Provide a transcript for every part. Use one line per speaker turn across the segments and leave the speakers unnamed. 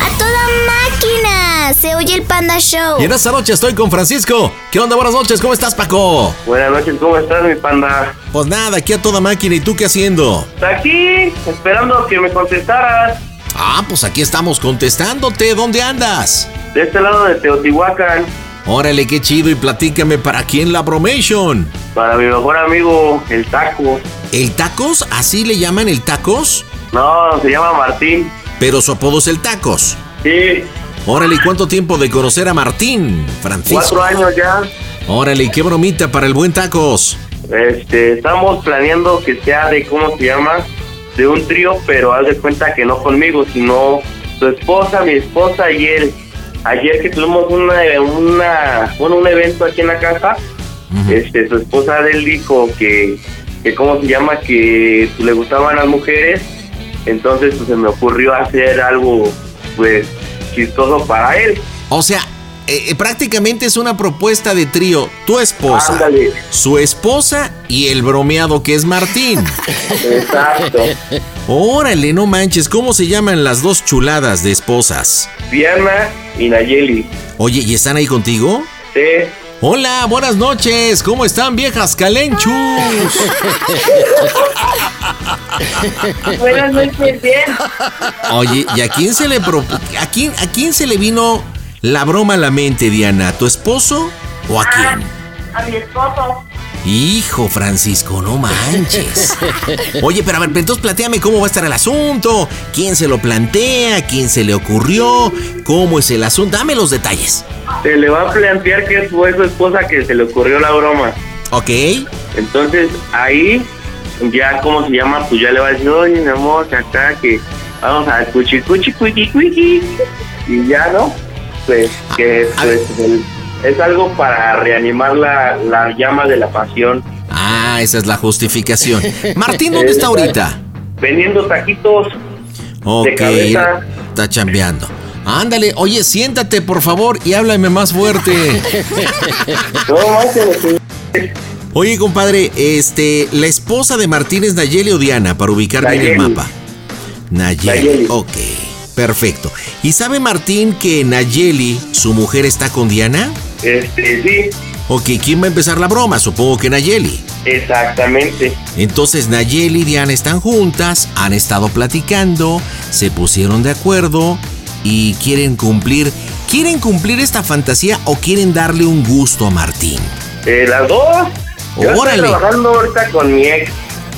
¡A toda máquina! Se oye el Panda Show.
Y en esta noche estoy con Francisco. ¿Qué onda? Buenas noches, ¿cómo estás, Paco?
Buenas noches, ¿cómo estás, mi panda?
Pues nada, aquí a toda máquina. ¿Y tú qué haciendo?
Aquí, esperando que me contestaras.
Ah, pues aquí estamos contestándote. ¿Dónde andas?
De este lado de Teotihuacán,
Órale, qué chido. Y platícame, ¿para quién la bromation?
para mi mejor amigo, el Taco.
¿El Tacos? ¿Así le llaman el Tacos?
No, se llama Martín.
Pero su apodo es el Tacos.
Sí,
Órale, ¿y cuánto tiempo de conocer a Martín, Francisco?
cuatro años ya.
Órale, ¿y qué bromita para el buen Tacos?
Este, estamos planeando que sea de, ¿cómo se llama? De un trío, pero haz de cuenta que no conmigo, sino su esposa, mi esposa y él. Ayer que tuvimos una, una, bueno, un evento aquí en la casa, este, su esposa de él dijo que, que, ¿cómo se llama? Que le gustaban las mujeres. Entonces pues, se me ocurrió hacer algo, pues, chistoso para él.
O sea, eh, eh, prácticamente es una propuesta de trío. Tu esposa,
Ándale.
su esposa y el bromeado que es Martín.
Exacto.
Órale, no manches, ¿cómo se llaman las dos chuladas de esposas?
Diana y Nayeli.
Oye, ¿y están ahí contigo?
Sí.
Hola, buenas noches, ¿cómo están viejas calenchus?
Buenas noches, bien.
Oye, ¿y a quién se le pro- a quién, a quién se le vino la broma a la mente, Diana? ¿A tu esposo o a quién?
A mi esposo.
Hijo, Francisco, no manches. Oye, pero a ver, entonces planteame cómo va a estar el asunto. ¿Quién se lo plantea? ¿Quién se le ocurrió? ¿Cómo es el asunto? Dame los detalles.
Se le va a plantear que fue su esposa que se le ocurrió la broma.
¿Ok?
Entonces ahí ya, ¿cómo se llama? Pues ya le va a decir, oye, mi amor, acá que vamos a cuchi cuchi cuiqui cuiqui. Y ya, ¿no? Pues que
A
pues, el- es algo para reanimar la, la llama de la pasión.
Ah, esa es la justificación. Martín, ¿dónde está ahorita?
Vendiendo taquitos.
Ok,
cabeza.
está chambeando. Ándale, oye, siéntate por favor y háblame más fuerte. Oye, compadre, este, la esposa de Martín es Nayeli o Diana, para ubicar bien el
Nayeli.
mapa. Nayeli.
Nayeli.
Ok, perfecto. ¿Y sabe Martín que Nayeli, su mujer, está con Diana?
Este, sí,
Ok, ¿quién va a empezar la broma? Supongo que Nayeli.
exactamente.
Entonces Nayeli y Diana están juntas, han estado platicando, se pusieron de acuerdo y quieren cumplir. ¿Quieren cumplir esta fantasía o quieren darle un gusto a Martín?
Eh, las dos. Yo
Órale.
estoy trabajando ahorita con mi ex.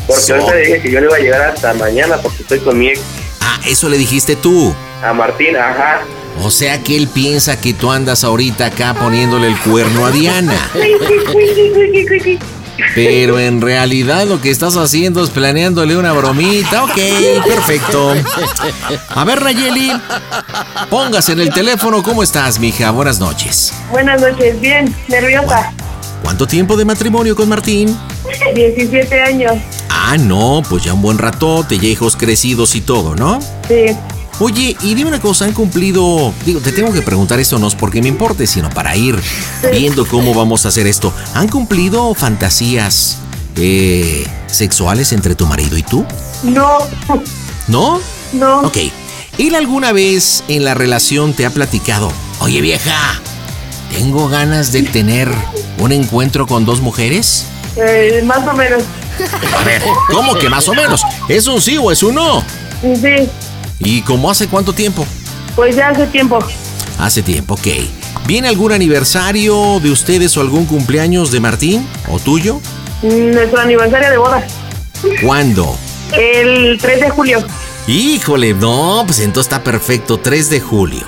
Porque
So-
ahorita dije que yo no iba a llegar hasta mañana porque estoy con mi ex.
Ah, eso le dijiste tú.
A Martín, ajá.
O sea que él piensa que tú andas ahorita acá poniéndole el cuerno a Diana. Pero en realidad lo que estás haciendo es planeándole una bromita. Ok, perfecto. A ver, Nayeli, póngase en el teléfono. ¿Cómo estás, mija? Buenas noches.
Buenas noches, bien. Nerviosa.
¿Cuánto tiempo de matrimonio con Martín?
17 años.
Ah, no, pues ya un buen ratote, ya hijos crecidos y todo, ¿no?
Sí.
Oye, y dime una cosa, ¿han cumplido? Digo, te tengo que preguntar esto no es porque me importe, sino para ir viendo cómo vamos a hacer esto. ¿Han cumplido fantasías eh, sexuales entre tu marido y tú?
No.
¿No?
No.
Ok. ¿Él alguna vez en la relación te ha platicado? Oye, vieja, tengo ganas de tener un encuentro con dos mujeres.
Eh, más o menos.
A ver, ¿cómo que más o menos? ¿Es un sí o es un no?
Sí.
¿Y cómo hace cuánto tiempo?
Pues ya hace tiempo.
Hace tiempo, ok. ¿Viene algún aniversario de ustedes o algún cumpleaños de Martín o tuyo?
Mm, Nuestro aniversario de boda.
¿Cuándo?
El 3 de julio.
Híjole, no, pues entonces está perfecto, 3 de julio.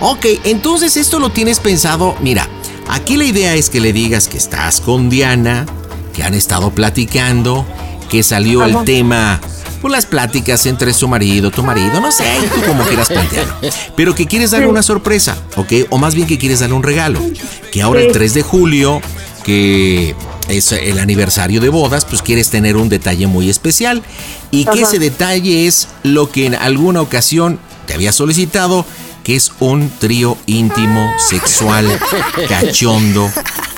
Ok, entonces esto lo tienes pensado, mira, aquí la idea es que le digas que estás con Diana, que han estado platicando, que salió el tema, pues las pláticas entre su marido, tu marido, no sé, tú como quieras plantearlo. Pero que quieres darle una sorpresa, ¿ok? O más bien que quieres darle un regalo. Que ahora el
Sí.
3 de julio, que es el aniversario de bodas, pues quieres tener un detalle muy especial. Y que
Ajá.
ese detalle es lo que en alguna ocasión te había solicitado, que es un trío íntimo, sexual, cachondo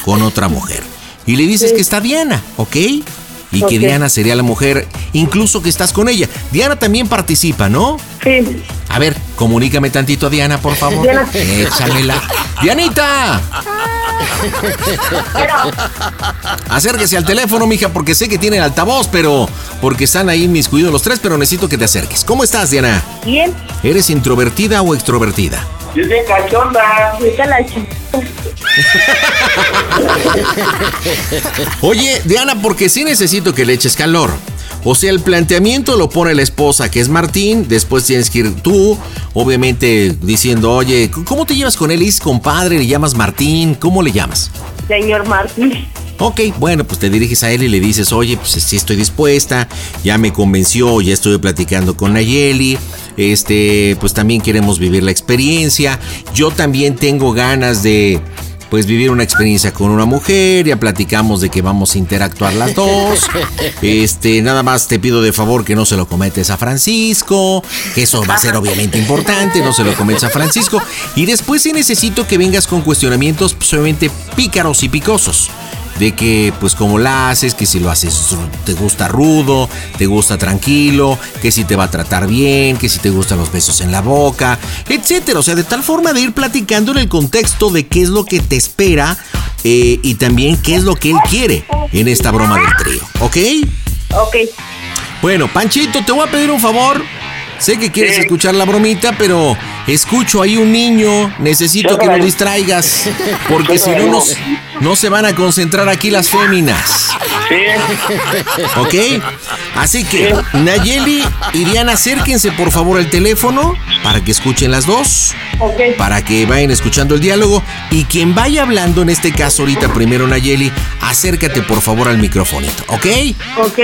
con otra mujer. Y le dices que está Diana, ¿ok? Y que. Diana sería la mujer, incluso que estás con ella. Diana también participa, ¿no?
Sí.
A ver, comunícame tantito a Diana, por favor.
Diana.
Échamela. ¡Dianita! Acérquese al teléfono, mija, porque sé que tiene altavoz, pero porque están ahí mis cuidados los tres, pero necesito que te acerques. ¿Cómo estás, Diana?
Bien.
¿Eres introvertida o extrovertida?
Yo soy cachonda.
Ahorita la
Oye, Diana, porque sí necesito que le eches calor. O sea, el planteamiento lo pone la esposa, que es Martín, después tienes que ir tú, obviamente diciendo, oye, ¿cómo te llevas con él? ¿Es compadre? ¿Le llamas Martín? ¿Cómo le llamas?
Señor Martín.
Ok, bueno, pues te diriges a él y le dices, oye, pues sí estoy dispuesta, ya me convenció, ya estuve platicando con Nayeli, este, pues también queremos vivir la experiencia, yo también tengo ganas de, pues vivir una experiencia con una mujer, ya platicamos de que vamos a interactuar las dos, este, nada más te pido de favor que no se lo cometes a Francisco, que eso va a ser obviamente importante, no se lo cometes a Francisco, y después sí necesito que vengas con cuestionamientos, pues obviamente pícaros y picosos de que pues cómo la haces, que si lo haces te gusta rudo, te gusta tranquilo, que si te va a tratar bien, que si te gustan los besos en la boca, etcétera. O sea, de tal forma de ir platicando en el contexto de qué es lo que te espera eh, y también qué es lo que él quiere en esta broma del trío, ¿ok?
Ok.
Bueno, Panchito, te voy a pedir un favor. Sé que quieres
Sí.
escuchar la bromita, pero escucho ahí un niño. Necesito que lo distraigas. Porque si no, nos, no se van a concentrar aquí las féminas.
Sí.
¿Ok? Así que, Nayeli y Diana, acérquense por favor al teléfono para que escuchen las dos,
Ok.
para que vayan escuchando el diálogo. Y quien vaya hablando, en este caso ahorita primero Nayeli, acércate por favor al microfonito, ¿ok?
Ok.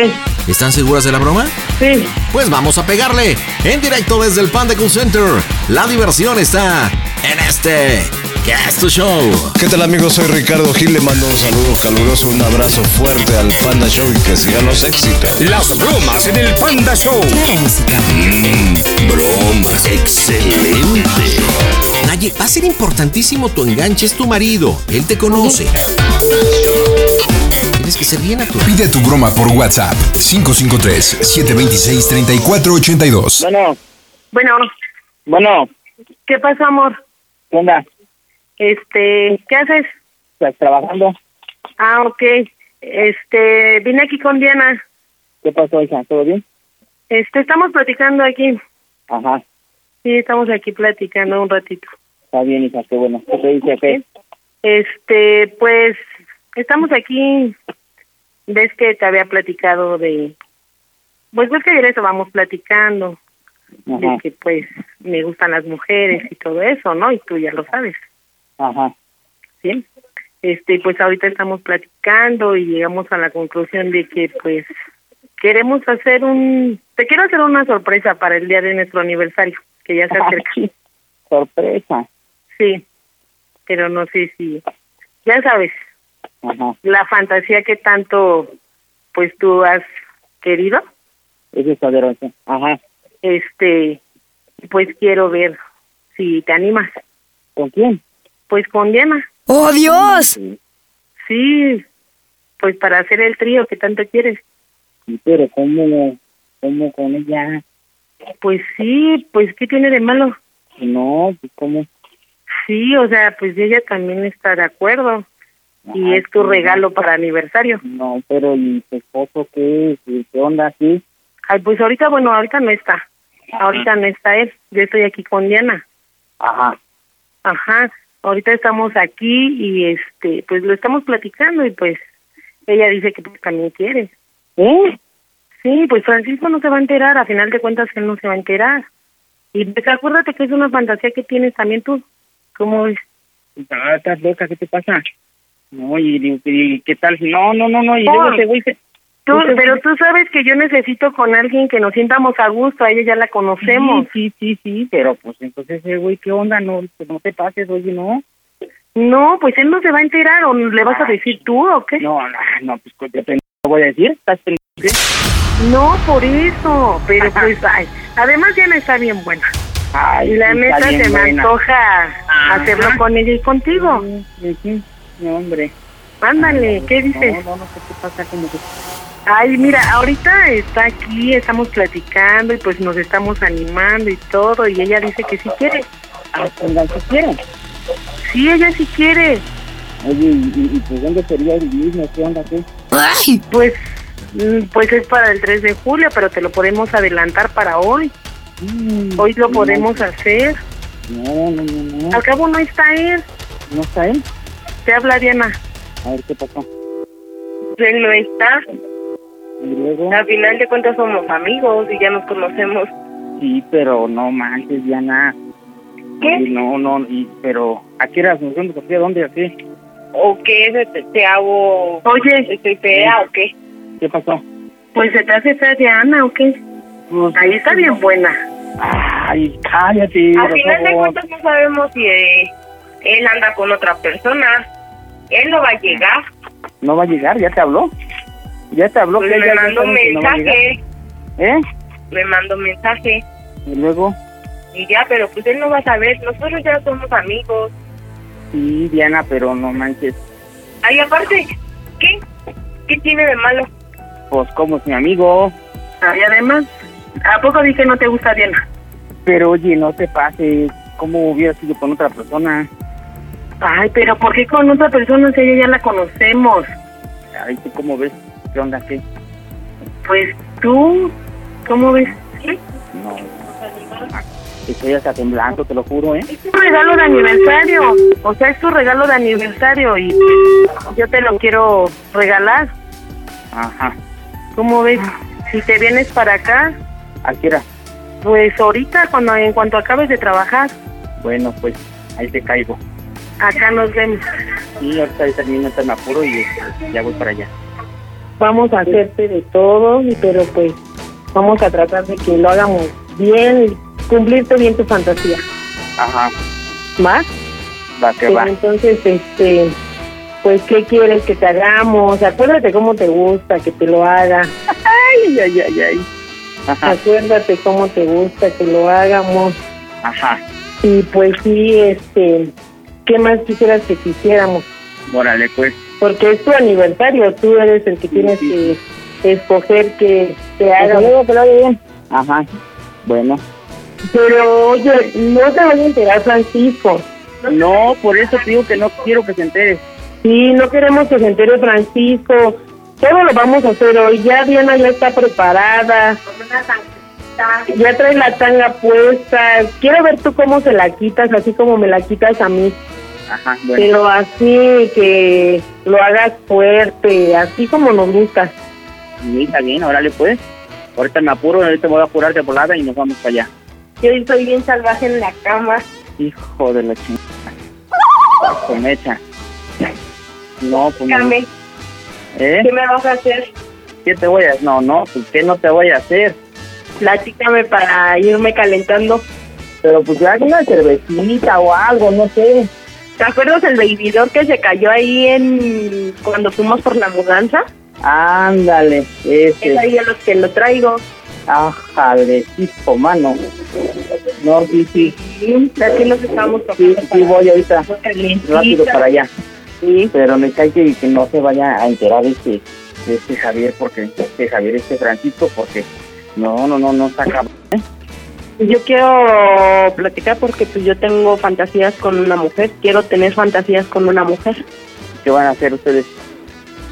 ¿Están seguras de la broma?
Sí.
Pues vamos a pegarle en directo desde el Panda Cool Center. La diversión está en este Show.
¿Qué tal amigos? Soy Ricardo Gil, le mando un saludo caluroso, un abrazo fuerte al Panda Show y que sigan los éxitos.
Las bromas en el Panda Show.
Bromas, excelente.
Naye, va a ser importantísimo tu enganche, es tu marido. Él te conoce. Tienes que ser bien natural.
Pide tu broma por WhatsApp 553-726-3482.
Bueno,
Bueno,
bueno,
¿qué pasa, amor?
¿qué onda?
Este, ¿qué haces?
¿Estás trabajando?
Ah, ok. Este, vine aquí con Diana.
¿Qué pasó, hija? ¿Todo bien?
Este, estamos platicando aquí.
Ajá,
Sí, estamos aquí platicando un ratito.
está bien, hija, qué bueno. ¿Qué te dice? ¿Qué?
Este, pues, estamos aquí. Ves que te había platicado de. Pues ves que ayer eso vamos platicando. De
Ajá,
que, pues, me gustan las mujeres y todo eso, ¿no? Y tú ya lo sabes,
ajá,
¿sí? Este, pues ahorita estamos platicando y llegamos a la conclusión de que, pues, queremos hacer un. Te quiero hacer una sorpresa para el día de nuestro aniversario, que ya se acerca.
sorpresa.
Sí, pero no sé si. Ya sabes,
Ajá,
la fantasía que tanto pues tú has querido
eso es poderoso. Ajá,
este pues quiero ver si te animas
¿con quién?
Pues con Diana
¡Oh, Dios!
sí pues para hacer el trío que tanto quieres
Sí, Pero ¿cómo, cómo con ella?
pues sí pues qué tiene de malo
No, pues ¿cómo?
sí o sea pues ella también está de acuerdo y es tu
sí,
regalo para aniversario
No, pero ¿y tu esposo qué? ¿Y ¿Qué onda así?
ay pues ahorita bueno ahorita no está ahorita no está él yo estoy aquí con Diana
Ajá.
Ajá. Ahorita estamos aquí y este, pues lo estamos platicando y pues ella dice que pues, también quiere.
¿Eh?
Sí, pues Francisco no se va a enterar, a final de cuentas él no se va a enterar. Y pues acuérdate que es una fantasía que tienes también tú. ¿Cómo ves?
Ah, estás loca, ¿qué te pasa? No, y, y- y ¿qué tal? No, no, no, no, y
Oh.
luego ese güey se-
Tú, pero tú sabes que yo necesito con alguien que nos sientamos a gusto, a ella ya la conocemos.
Sí, sí, sí, sí, pero pues entonces ese güey, ¿qué onda? No, pues, no te pases, oye, no.
No, pues él no se va a enterar, o le vas a decir tú, o qué?
No, no, no, pues ¿qué pendejo voy a decir? ¿Estás qué?
No, por eso, pero pues, ay, además Diana está bien buena.
Ay,
Y la neta se me
buena.
antoja
Ajá.
hacerlo con ella y contigo.
Sí, sí, no, hombre.
Ándale, ¿qué dices?
No, no, no sé qué pasa, como que...
Ay, mira, ahorita está aquí, estamos platicando y pues nos estamos animando y todo, y ella dice que sí quiere.
Ah, pues, ¿qué quieren?
Sí, ella sí quiere.
Oye, ¿y, y, y pues dónde sería el mismo? ¿Qué onda, qué?
Pues, mm, pues es para el 3 de julio, pero te lo podemos adelantar para hoy.
Mm,
Hoy lo
no,
podemos hacer.
No, no, no, no.
Al cabo no está él.
¿No está él?
Te habla Diana.
A ver, ¿qué pasó?
Él no está.
Y luego...
Al final de cuentas somos amigos y ya nos conocemos.
Sí, pero no manches, Diana.
¿Qué?
No, no, y, pero ¿a qué horas nos vemos? ¿A qué? ¿Dónde? ¿A qué?
¿O qué? ¿Te, te hago...? Oye. ¿Estoy fea o qué?
¿Qué pasó?
Pues se te hace fea Diana o qué?
Pues,
Ahí está bien buena.
Ay, cállate.
Al final de cuentas no sabemos si eh, él anda con otra persona. Él no va a llegar.
¿No va a llegar? ¿Ya te habló? ¿Ya te habló?
Pues
que
me mandó un
no
mensaje.
¿Eh?
Me mandó mensaje.
Y luego...
Y ya, pero pues él no va a saber. Nosotros ya somos amigos.
Sí, Diana, pero no manches.
Ay, aparte, ¿qué? ¿Qué tiene de malo?
Pues como es mi amigo.
Ay, además, ¿a poco dije no te gusta Diana?
Pero oye, no te pases. ¿Cómo hubiera sido con otra persona?
Ay, pero ¿por qué con otra persona si ella ya la conocemos?
Ay, ¿tú cómo ves? ¿Qué onda? ¿Qué?
Pues tú, ¿cómo ves?
No. Estoy hasta temblando, te lo juro, ¿eh?
Es tu regalo de aniversario. O sea, es tu regalo de aniversario y yo te lo quiero regalar.
Ajá.
¿Cómo ves? Si te vienes para acá,
¿A qué hora?
pues ahorita, cuando en cuanto acabes de trabajar,
Bueno, pues ahí te caigo.
acá nos vemos.
Sí, ahorita termino me apuro y este, ya voy para allá.
Vamos a hacerte de todo, pero pues vamos a tratar de que lo hagamos bien cumplirte bien tu fantasía.
Ajá.
¿Más?
Va, que va.
entonces, este, pues, ¿qué quieres que te hagamos? Acuérdate cómo te gusta que te lo haga.
Ay, ay, ay, ay. Ajá,
Acuérdate cómo te gusta que lo hagamos.
ajá.
Y pues sí, este, ¿qué más quisieras que quisiéramos?
Órale, pues.
Porque es tu aniversario, tú eres el que tienes que escoger que te haga.
luego que lo haga bien. Ajá. Bueno.
Pero oye, no te vayas a enterar, Francisco.
No, por eso te digo que no quiero que se entere.
Sí, no queremos que se entere Francisco. Todo lo vamos a hacer hoy. Ya Diana ya está preparada. Ya trae la tanga puesta. Quiero ver tú cómo se la quitas, así como me la quitas a mí.
Ajá, bueno.
Pero así que lo hagas fuerte, así como nos gusta.
Sí, está bien, órale, pues. Ahorita me apuro, ahorita me voy a apurar de volada y nos vamos para allá.
Yo soy bien salvaje en la cama.
Hijo de la chingada. Con mecha. No, pues no. ¿Eh?
¿qué me vas a hacer?
¿Qué te voy a No, no, pues ¿qué no te voy a hacer?
Platícame para irme calentando.
Pero pues ya una cervecita o algo, no sé.
¿Te acuerdas el bebidor que se cayó ahí en cuando fuimos por la mudanza?
Ándale,
Es
ese.
ahí a los que lo traigo.
Ájale, hijo, mano. No, sí, sí.
Sí, así nos estamos
Sí,
tocando.
sí, voy ahorita rápido para allá. Sí, pero me cae que, que no se vaya a enterar este, este Javier, porque este Javier, este Francisco, porque no, no, no, no está cabrón. ¿eh?
Yo quiero platicar porque pues yo tengo fantasías con una mujer. Quiero tener fantasías con una mujer.
¿Qué van a hacer ustedes?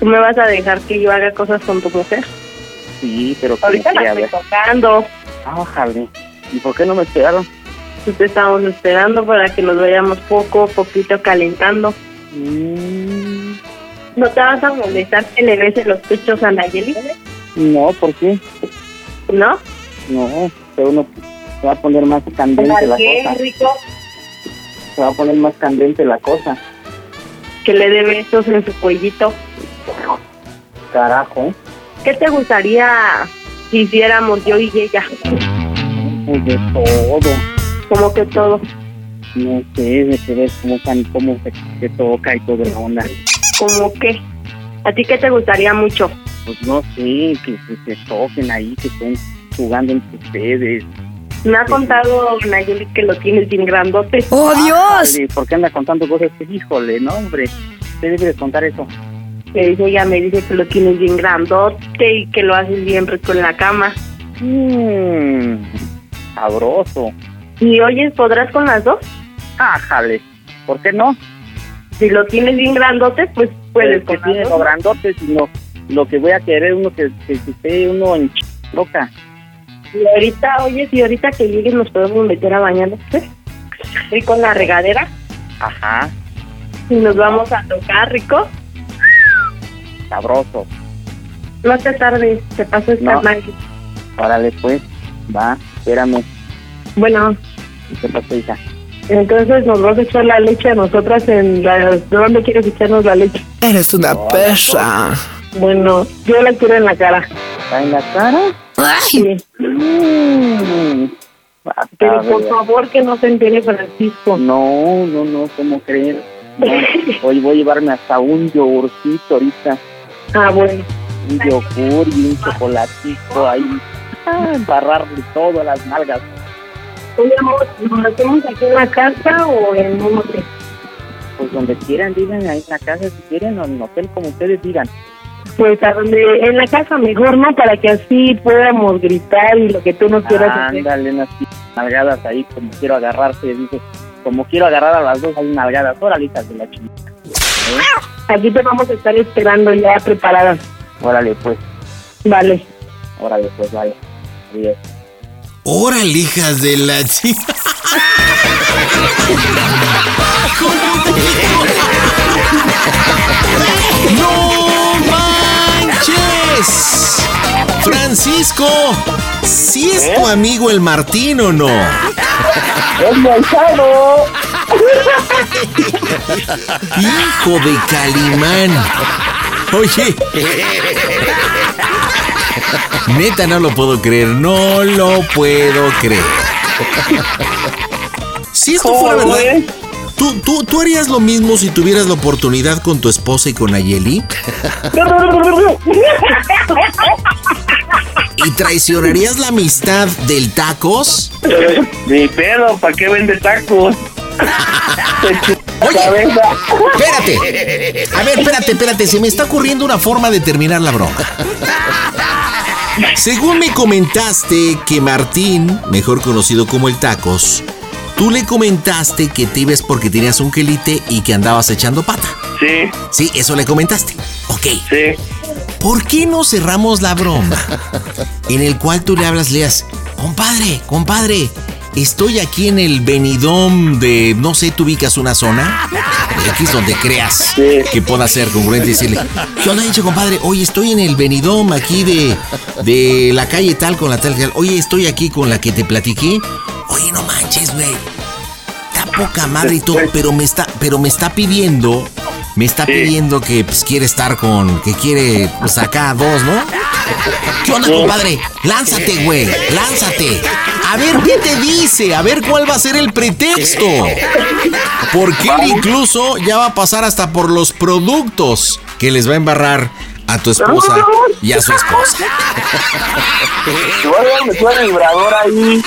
¿Tú me vas a dejar que yo haga cosas con tu mujer?
Sí, pero
Ahorita la estoy tocando.
Ájale. ¿Y por qué no me esperaron?
Pues te estamos esperando para que nos vayamos poco a poquito calentando.
Mm,
¿No te vas a molestar que le beses los pechos a Nayeli?
no, ¿por qué?
¿No?
No, se uno se va a poner más candente la
qué,
cosa.
rico?
Se va a poner más candente la cosa.
Que le dé besos en su cuellito.
Carajo,
¿Qué te gustaría si hiciéramos yo y ella?
pues de todo.
Como que todo.
No sé, de que ves cómo, cómo se, se toca y toda la onda.
¿Como qué? ¿A ti qué te gustaría mucho?
Pues no sé, que, que se toquen ahí, que estén jugando entre ustedes.
Me ha contado Nayeli que lo tienes bien grandote.
¡Oh, Dios!
Ay, ¿Por qué anda contando cosas? que Híjole, no, hombre. Usted debe de contar eso.
Me dice, ella me dice que lo tienes bien grandote y que lo haces bien rico en la cama.
Mmm, sabroso.
Y oyes, ¿podrás con las dos?
Ájale, ¿por qué no?
Si lo tienes bien grandote, pues puedes
Pues que
con
tiene
las
lo
dos.
grandote, sino lo que voy a querer uno que, que, que esté uno en loca.
Y ahorita, oye, si ahorita que lleguen nos podemos meter a bañarnos, ¿sí? Rico en la regadera
Ajá,
y nos vamos a tocar, rico.
sabroso.
No te tardes, te paso esta
No.
Maggie.
Órale, pues, va, espérame.
Bueno,
¿Qué pasó, hija?
entonces nos vas a echar la leche a nosotras en la... ¿De dónde quieres echarnos la leche?
Eres una persa.
Bueno, yo la quiero en la cara.
¿Está en la cara?
Sí.
Mm,
Pero por
ver.
favor que no se entere Francisco.
No, no, no, ¿cómo creen? No, hoy voy a llevarme hasta un yogurcito ahorita.
Ah, bueno.
Un yogur y un chocolatito ahí. Ah, embarrarle todo a las nalgas.
Oye, amor, ¿nos hacemos aquí en la casa o en un hotel?
Pues donde quieran, digan ahí en la casa si quieren o en el hotel, como ustedes digan.
Pues a donde, en la casa mejor, ¿no? Para que así podamos gritar y lo que tú no quieras hacer.
Ándale, unas nalgadas ahí, como quiero agarrarse, dice, como quiero agarrar a las dos, hay nalgadas, órale, hijas de la chingada.
Aquí te vamos a estar esperando ya preparadas.
Órale, pues,
Vale.
órale, pues, vale. Adiós.
Órale, hijas de la chi- ¡No Francisco, ¿sí es tu amigo el Martín o no?
¡Es manchado!
Hijo de Calimán. Oye. Neta, no lo puedo creer. No lo puedo creer. Si esto fuera verdad, ¿tú, tú, ¿tú harías lo mismo si tuvieras la oportunidad con tu esposa y con Ayeli? ¿Y traicionarías la amistad del tacos?
Ni pedo, ¿para qué vende tacos?
Oye, espérate. A ver, espérate, espérate. Se me está ocurriendo una forma de terminar la broma. Según me comentaste que Martín, mejor conocido como el Tacos, tú le comentaste que te ibas porque tenías un quelite y que andabas echando pata.
Sí,
Sí, eso le comentaste. Ok.
sí.
¿Por qué no cerramos la broma? En el cual tú le hablas, leas, compadre, compadre, estoy aquí en el Benidom de, no sé, tú ubicas una zona, aquí es donde creas que pueda ser congruente y decirle, ¿qué onda, dicho compadre? Oye, estoy en el Benidom aquí de, de la calle tal con la tal, tal. oye, estoy aquí con la que te platiqué. Oye, no manches, güey. Está poca madre y todo, pero me está, pero me está pidiendo, me está pidiendo que pues, quiere estar con, que quiere pues acá dos, ¿no? ¿Qué onda, compadre? Lánzate, güey, lánzate. A ver qué te dice, a ver cuál va a ser el pretexto. Porque él incluso ya va a pasar hasta por los productos que les va a embarrar a tu esposa y a su esposa.
Voy a dar me suena el vibrador ahí.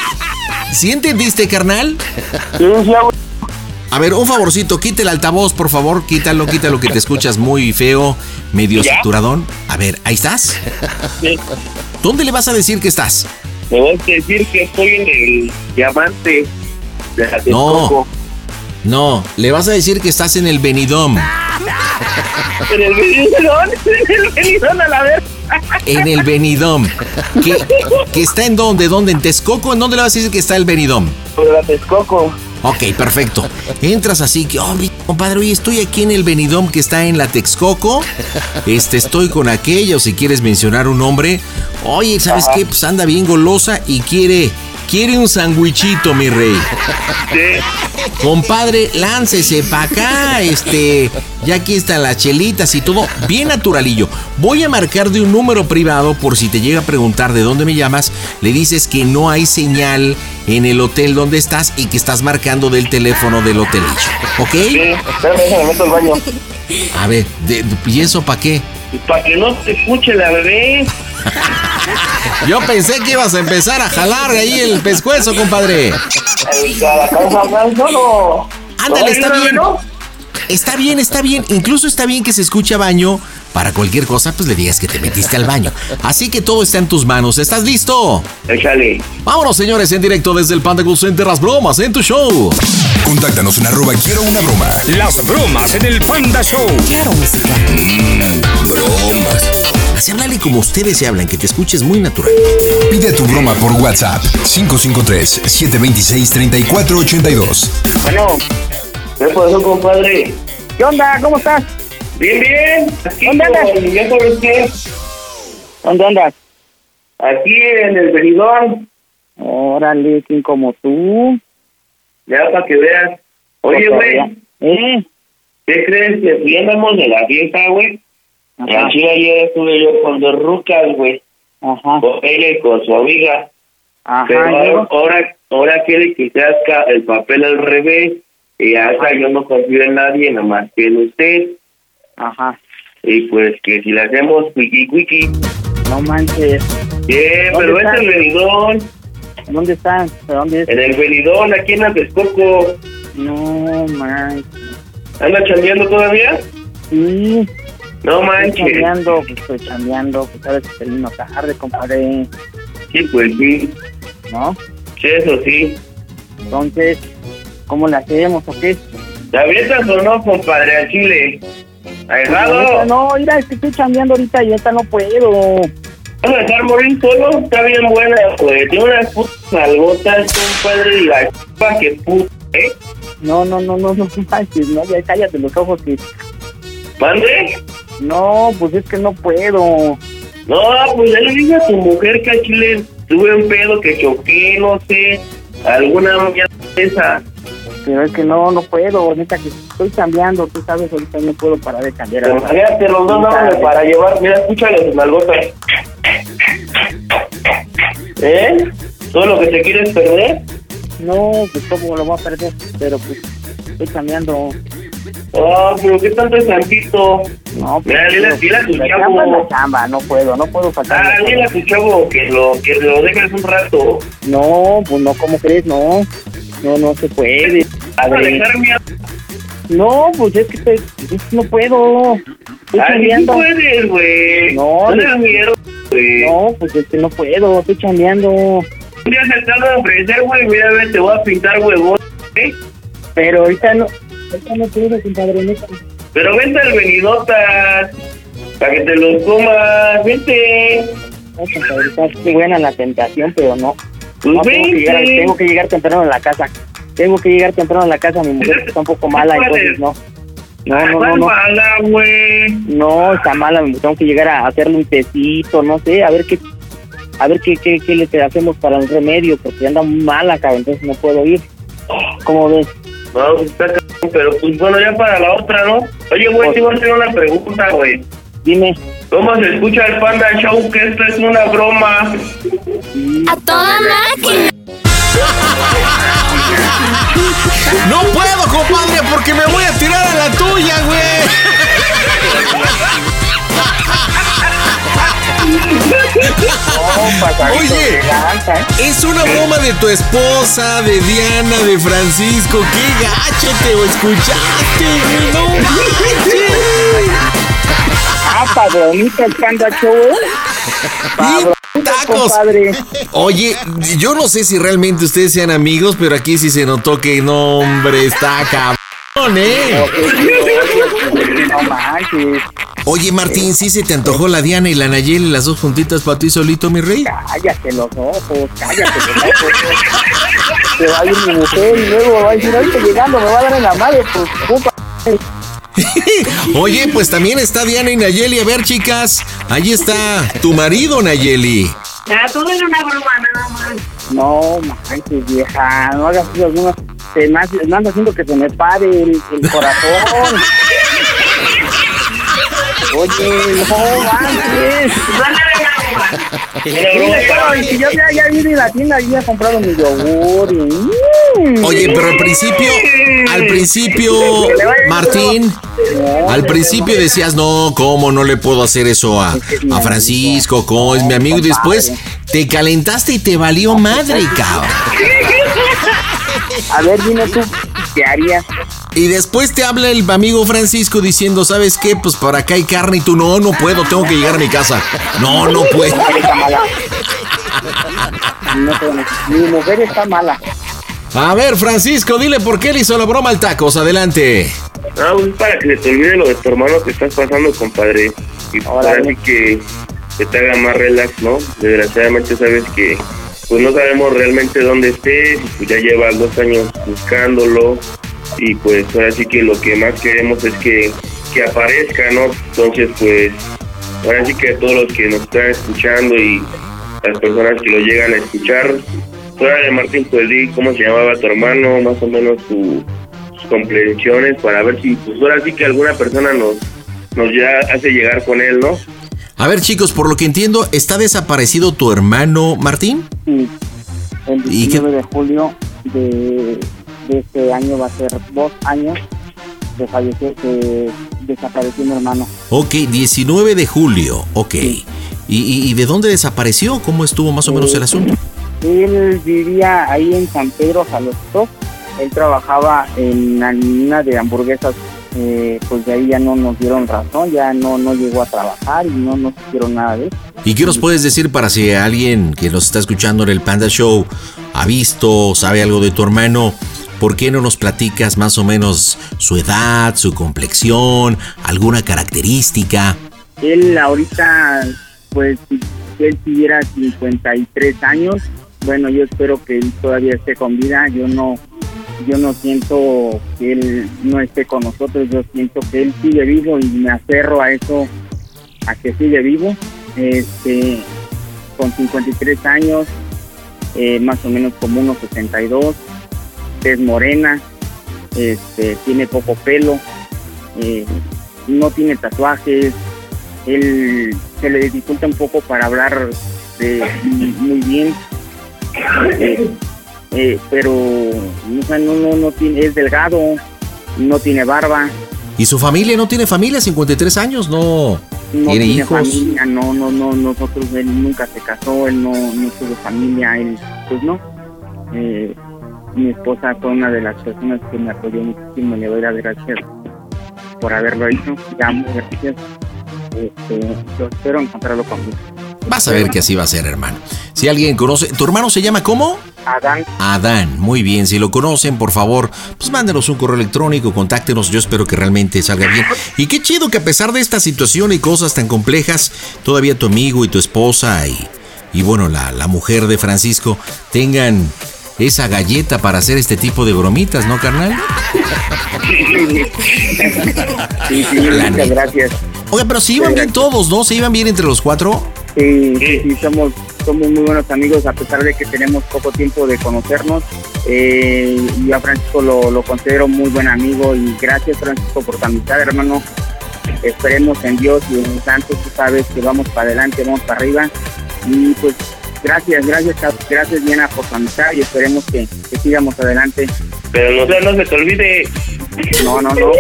¿Sí entendiste, carnal?
Sí, sí, hago-
A ver, un favorcito, quita el altavoz, por favor, quítalo, quítalo que te escuchas muy feo, medio
¿Ya?
saturadón. A ver, ahí estás.
sí.
¿Dónde le vas a decir que estás?
Te voy a decir que estoy en el diamante de la
No. No, le vas a decir que estás en el Benidom.
En el venidón, en el venidón a la vez.
En el Benidom. ¿Que, que está en dónde? ¿Dónde? ¿En Texcoco? ¿En dónde le vas a decir que está el Benidom?
Por la Texcoco.
Ok, perfecto. Entras así que, oh, mi compadre, oye, estoy aquí en el Benidom que está en la Texcoco. Este, estoy con aquello, si quieres mencionar un nombre. Oye, ¿sabes qué? Pues anda bien golosa y quiere, quiere un sandwichito, mi rey. Compadre, láncese para acá, este, ya aquí están las chelitas y todo, bien naturalillo. Voy a marcar de un número privado por si te llega a preguntar de dónde me llamas, le dices que no hay señal en el hotel donde estás y que estás marcando del teléfono del hotel. ¿Ok?
Sí, espérame, déjame meto al baño.
A ver, de- ¿y eso para qué?
Para que no te escuche la bebé.
Yo pensé que ibas a empezar a jalar ahí el pescuezo, compadre. Ándale, está bien. Está bien, está bien. Incluso está bien que se escuche a baño. Para cualquier cosa, pues le digas que te metiste al baño. Así que todo está en tus manos. ¿Estás listo?
Échale.
Vámonos, señores, en directo desde el Panda Cool Center, las bromas en tu show.
Contáctanos en arroba quiero una broma.
Las bromas en el Panda Show.
Bromas.
Así háblale como ustedes se hablan, que te escuches muy natural.
Pide tu broma por WhatsApp 553-726-3482.
Bueno,
¿Qué pasó, compadre?
¿qué onda? ¿Cómo estás?
Bien, bien. Aquí,
¿Dónde andas?
¿Ya sabes qué?
¿Dónde andas?
Aquí en el venidón.
Órale, ¿quién como tú?
Ya para que veas. Oye, güey,
¿Eh?
¿qué crees? Que si andamos de la fiesta, güey. Aquí ayer estuve yo con dos rucas, güey.
ajá,
Con ella y con su amiga.
ajá.
Pero ahora, ahora quiere que se haga el papel al revés. Y hasta yo no confío en nadie, nada más que en usted.
Ajá,
Y pues que si le hacemos wiki wiki.
no manches.
Bien,
¿Dónde
pero es el venidón.
¿Dónde están? ¿De dónde es?
En el venidón, aquí en Texcoco.
No manches.
¿Anda chambeando todavía?
Sí,
No
estoy
manches.
chambeando, pues estoy chambeando, pues sabes que termino tarde, compadre,
Sí, pues sí.
¿no?
Sí, eso sí.
Entonces, ¿cómo le hacemos o qué?
¿Te avientas o no, compadre, al chile?
No, mira, es que estoy chambeando ahorita y ahorita no puedo.
¿Vas a dejar morir solo? Está bien buena, pues. Tiene unas putas algotas, compadre, y la chupa que puta, ¿eh?
No, no, no, no, no manches, no, ya cállate los ojos que...
¿Mande?
No, pues es que no puedo.
No, pues ya le dije a tu mujer que al chile tuve un pedo que choqué, no sé, alguna mierda esa.
Pero es que no, no puedo, neta que estoy cambiando, tú sabes, ahorita no puedo parar de cambiar.
Pero fíjate los dos dándole para llevar, mira, escúchale sus nalgotas. ¿Eh? ¿Todo lo que te quieres perder?
No, pues cómo lo voy a perder, pero pues estoy cambiando.
Oh, pero qué tanto es tantito.
No, pues,
Mira, dile,
pero-
dile a tu
la
chavo.
chamba no puedo, no puedo sacar.
Ah, dile a tu chavo que lo, que lo dejes un rato.
No, pues no, ¿cómo crees? No, no, no se puede. Padre. No, pues es que, estoy- es no puedo. Estoy
Ay, puedes, güey.
No,
no miedo.
No, pues es que no puedo, estoy chambeando.
Un día se trata de ofrecer, güey, mira, ve, te voy a pintar huevón, ¿eh?
Pero ahorita no, ahorita no puedo, compadre, neta.
Pero vente al venidotas, para que te los comas, vente.
No, compadre, está muy buena la tentación, pero no.
Pues
No, tengo que,
vente.
llegar, tengo que llegar temprano a la casa. Tengo que llegar temprano a la casa, mi mujer está un poco mala, entonces no. No, no, no,
¿Cuál
no.
mala, güey?
No, está mala, tengo que llegar a hacerle un tecito, no sé, a ver qué a ver qué, qué, qué le hacemos para el remedio, porque anda muy mala, cabrón, entonces no puedo ir. ¿Cómo ves?
No, está pero pues bueno, ya para la otra, ¿no? Oye, güey, te voy a hacer una pregunta, güey.
Dime.
¿Cómo se escucha el Panda Show que esto es una broma?
A toda máquina.
No puedo, compadre, porque me voy a tirar a la tuya, güey. Oye, es una broma de tu esposa, de Diana, de Francisco. ¡Qué gacho te escuchaste, güey! ¡No manches!
Ah, padronita, el panda show, ¿eh?
¡Y tacos! Oye, yo no sé si realmente ustedes sean amigos, pero aquí sí se notó que no, hombre, está cabrón, ¿eh? Oye, Martín, ¿sí se te antojó la Diana y la Nayeli, las dos juntitas para ti solito, mi rey?
Cállate los ojos, cállate los ojos. Se va a ir mi mujer y luego va a decir, ahorita llegando me va a dar en la madre por puta.
Oye, pues también está Diana y Nayeli. A ver, chicas, ahí está tu marido, Nayeli.
Ah, todo era una broma nada más.
No, manches, vieja, no hagas eso alguna. Se me, haciendo que se me pare el, el corazón. Oye, no manches. Pero, y si yo ya, ya vine a la tienda y ya he comprado mi yogur y...
Oye, pero al principio, al principio, Martín, al principio decías, no, ¿cómo no le puedo hacer eso a, a Francisco? ¿Cómo es mi amigo? Y después te calentaste y te valió madre, cabrón.
A ver, dime tú, ¿qué harías?
Y después te habla el amigo Francisco diciendo, ¿sabes qué? Pues por acá hay carne y tú, no, no puedo, tengo que llegar a mi casa. No, no puedo.
Mi mujer está mala.
A ver, Francisco, dile por qué le hizo la broma al tacos. Adelante.
Ah, pues es para que se te olvide lo de tu hermano que estás pasando, compadre. Y para así que, que te haga más relax, ¿no? Desgraciadamente sabes que pues no sabemos realmente dónde estés, y pues ya llevas dos años buscándolo y pues ahora sí que lo que más queremos es que, que aparezca, ¿no? Entonces pues ahora sí que todos los que nos están escuchando y las personas que lo llegan a escuchar, de Martín, pues di cómo se llamaba tu hermano, más o menos tu, sus comprensiones para ver si pues ahora sí que alguna persona nos nos ya hace llegar con él, ¿no?
A ver, chicos, por lo que entiendo, ¿está desaparecido tu hermano Martín?
Sí, el
¿Y qué-
19 de julio de, de este año va a ser dos años de fallecer, que desapareció mi hermano.
Ok, 19 de julio, ok. ¿Y, y, y de dónde desapareció? ¿Cómo estuvo más o menos el asunto?
Él vivía ahí en San Pedro, Jalostó. Él trabajaba en la mina de hamburguesas. eh, pues de ahí ya no nos dieron razón, ya no, no llegó a trabajar y no nos hicieron nada de eso.
¿Y qué nos puedes decir para si alguien que nos está escuchando en el Panda Show ha visto, sabe algo de tu hermano? ¿Por qué no nos platicas más o menos su edad, su complexión, alguna característica?
Él ahorita, pues, si él tuviera 53 años, bueno, yo espero que él todavía esté con vida. Yo no, yo no siento que él no esté con nosotros. Yo siento que él sigue vivo y me aferro a eso, a que sigue vivo. Este, con 53 años, eh, más o menos como unos 72, es morena, este, tiene poco pelo, eh, no tiene tatuajes, él se le dificulta un poco para hablar de, muy bien, eh, eh, pero no, no, no tiene, es delgado, no tiene barba,
¿Y su familia no tiene familia? 53 años, no.
no
¿Tiene hijos?
familia, no, no, no, nosotros, él nunca se casó, él no, no tuvo familia, él, pues no. Eh, mi esposa fue una de las personas que me apoyó muchísimo, le doy las gracias por haberlo hecho, ya muy gracias. Este, yo espero encontrarlo conmigo.
Vas a ver que así va a ser, hermano. Si alguien conoce, ¿tu hermano se llama cómo?
Adán,
Adán, muy bien, si lo conocen, por favor, pues mándenos un correo electrónico, contáctenos, yo espero que realmente salga bien. Y qué chido que a pesar de esta situación y cosas tan complejas, todavía tu amigo y tu esposa y, y bueno, la, la mujer de Francisco tengan esa galleta para hacer este tipo de bromitas, ¿no, carnal?
sí, sí, muchas gracias.
Oiga, pero se iban bien todos, ¿no? ¿Se iban bien entre los cuatro?
Sí, sí, sí, somos, somos muy buenos amigos a pesar de que tenemos poco tiempo de conocernos. Eh, y a Francisco lo, lo considero muy buen amigo y gracias Francisco por tu amistad, hermano. Esperemos en Dios y en santos, tú sabes que vamos para adelante, vamos para arriba. Y pues gracias, gracias, gracias Diana por tu amistad y esperemos que, que sigamos adelante.
Pero no, no se te olvide.
No, no, no,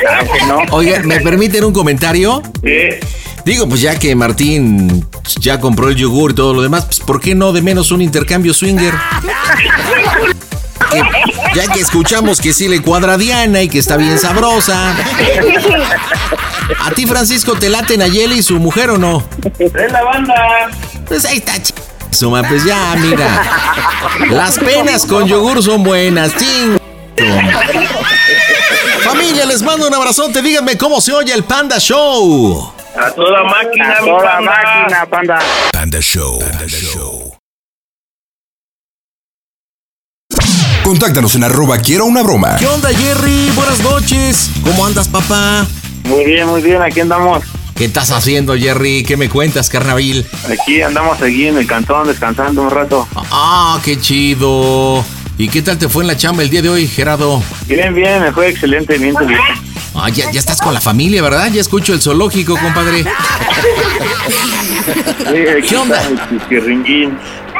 claro que no.
Oiga, ¿me permiten un comentario?
¿eh?
Digo, pues ya que Martín ya compró el yogur y todo lo demás, pues ¿por qué no de menos un intercambio swinger? Que- ya que escuchamos que sí le cuadra a Diana y que está bien sabrosa. ¿A ti, Francisco, te late Nayeli y su mujer o no?
Es la banda.
Pues ahí está, ch... Suma, pues ya, mira. Las penas con yogur son buenas, ching. Familia, les les mando un abrazote. Díganme cómo se oye el Panda Show.
A toda máquina,
A
mi
toda
panda.
máquina, panda.
Panda Show. Panda Show. Contáctanos en arroba quiero una broma.
¿Qué onda, Jerry? Buenas noches. ¿Cómo andas, papá?
Muy bien, muy bien, aquí andamos.
¿Qué estás haciendo, Jerry? ¿Qué me cuentas, carnaval?
Aquí andamos aquí en el cantón descansando un rato.
Ah, qué chido. ¿Y qué tal te fue en la chamba el día de hoy, Gerardo?
Bien, bien, me fue excelente, bien, bien.
Ah, ya, ya estás con la familia, ¿verdad? Ya escucho el zoológico, compadre.
¿Qué
onda?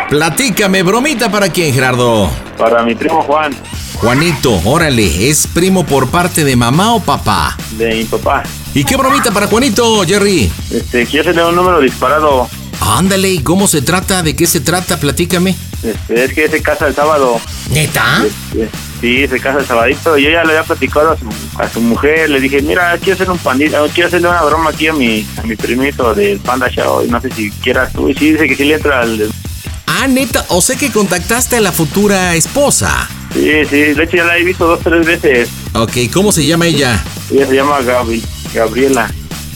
Platícame, bromita para quién, Gerardo.
Para mi primo Juan,
Juanito, órale, ¿es primo por parte de mamá o papá?
de mi papá.
¿Y qué bromita para Juanito, Jerry?
Este, quiero hacerle un número disparado.
Ándale, ¿y cómo se trata? ¿De qué se trata? Platícame.
Este, es que se casa el sábado.
¿Neta?
Este, sí, se casa el sabadito. Yo ya le había platicado a su, a su mujer. Le dije, mira, quiero hacer un pandita, quiero hacerle una broma aquí a mi, a mi primito del Panda Show. No sé si quieras tú. Y sí, dice que sí le entra al...
Ah, neta, o sé que contactaste a la futura esposa.
Sí, sí, de hecho ya la he visto dos, tres veces.
Ok, ¿cómo se llama ella?
Ella se llama Gaby, Gabriela.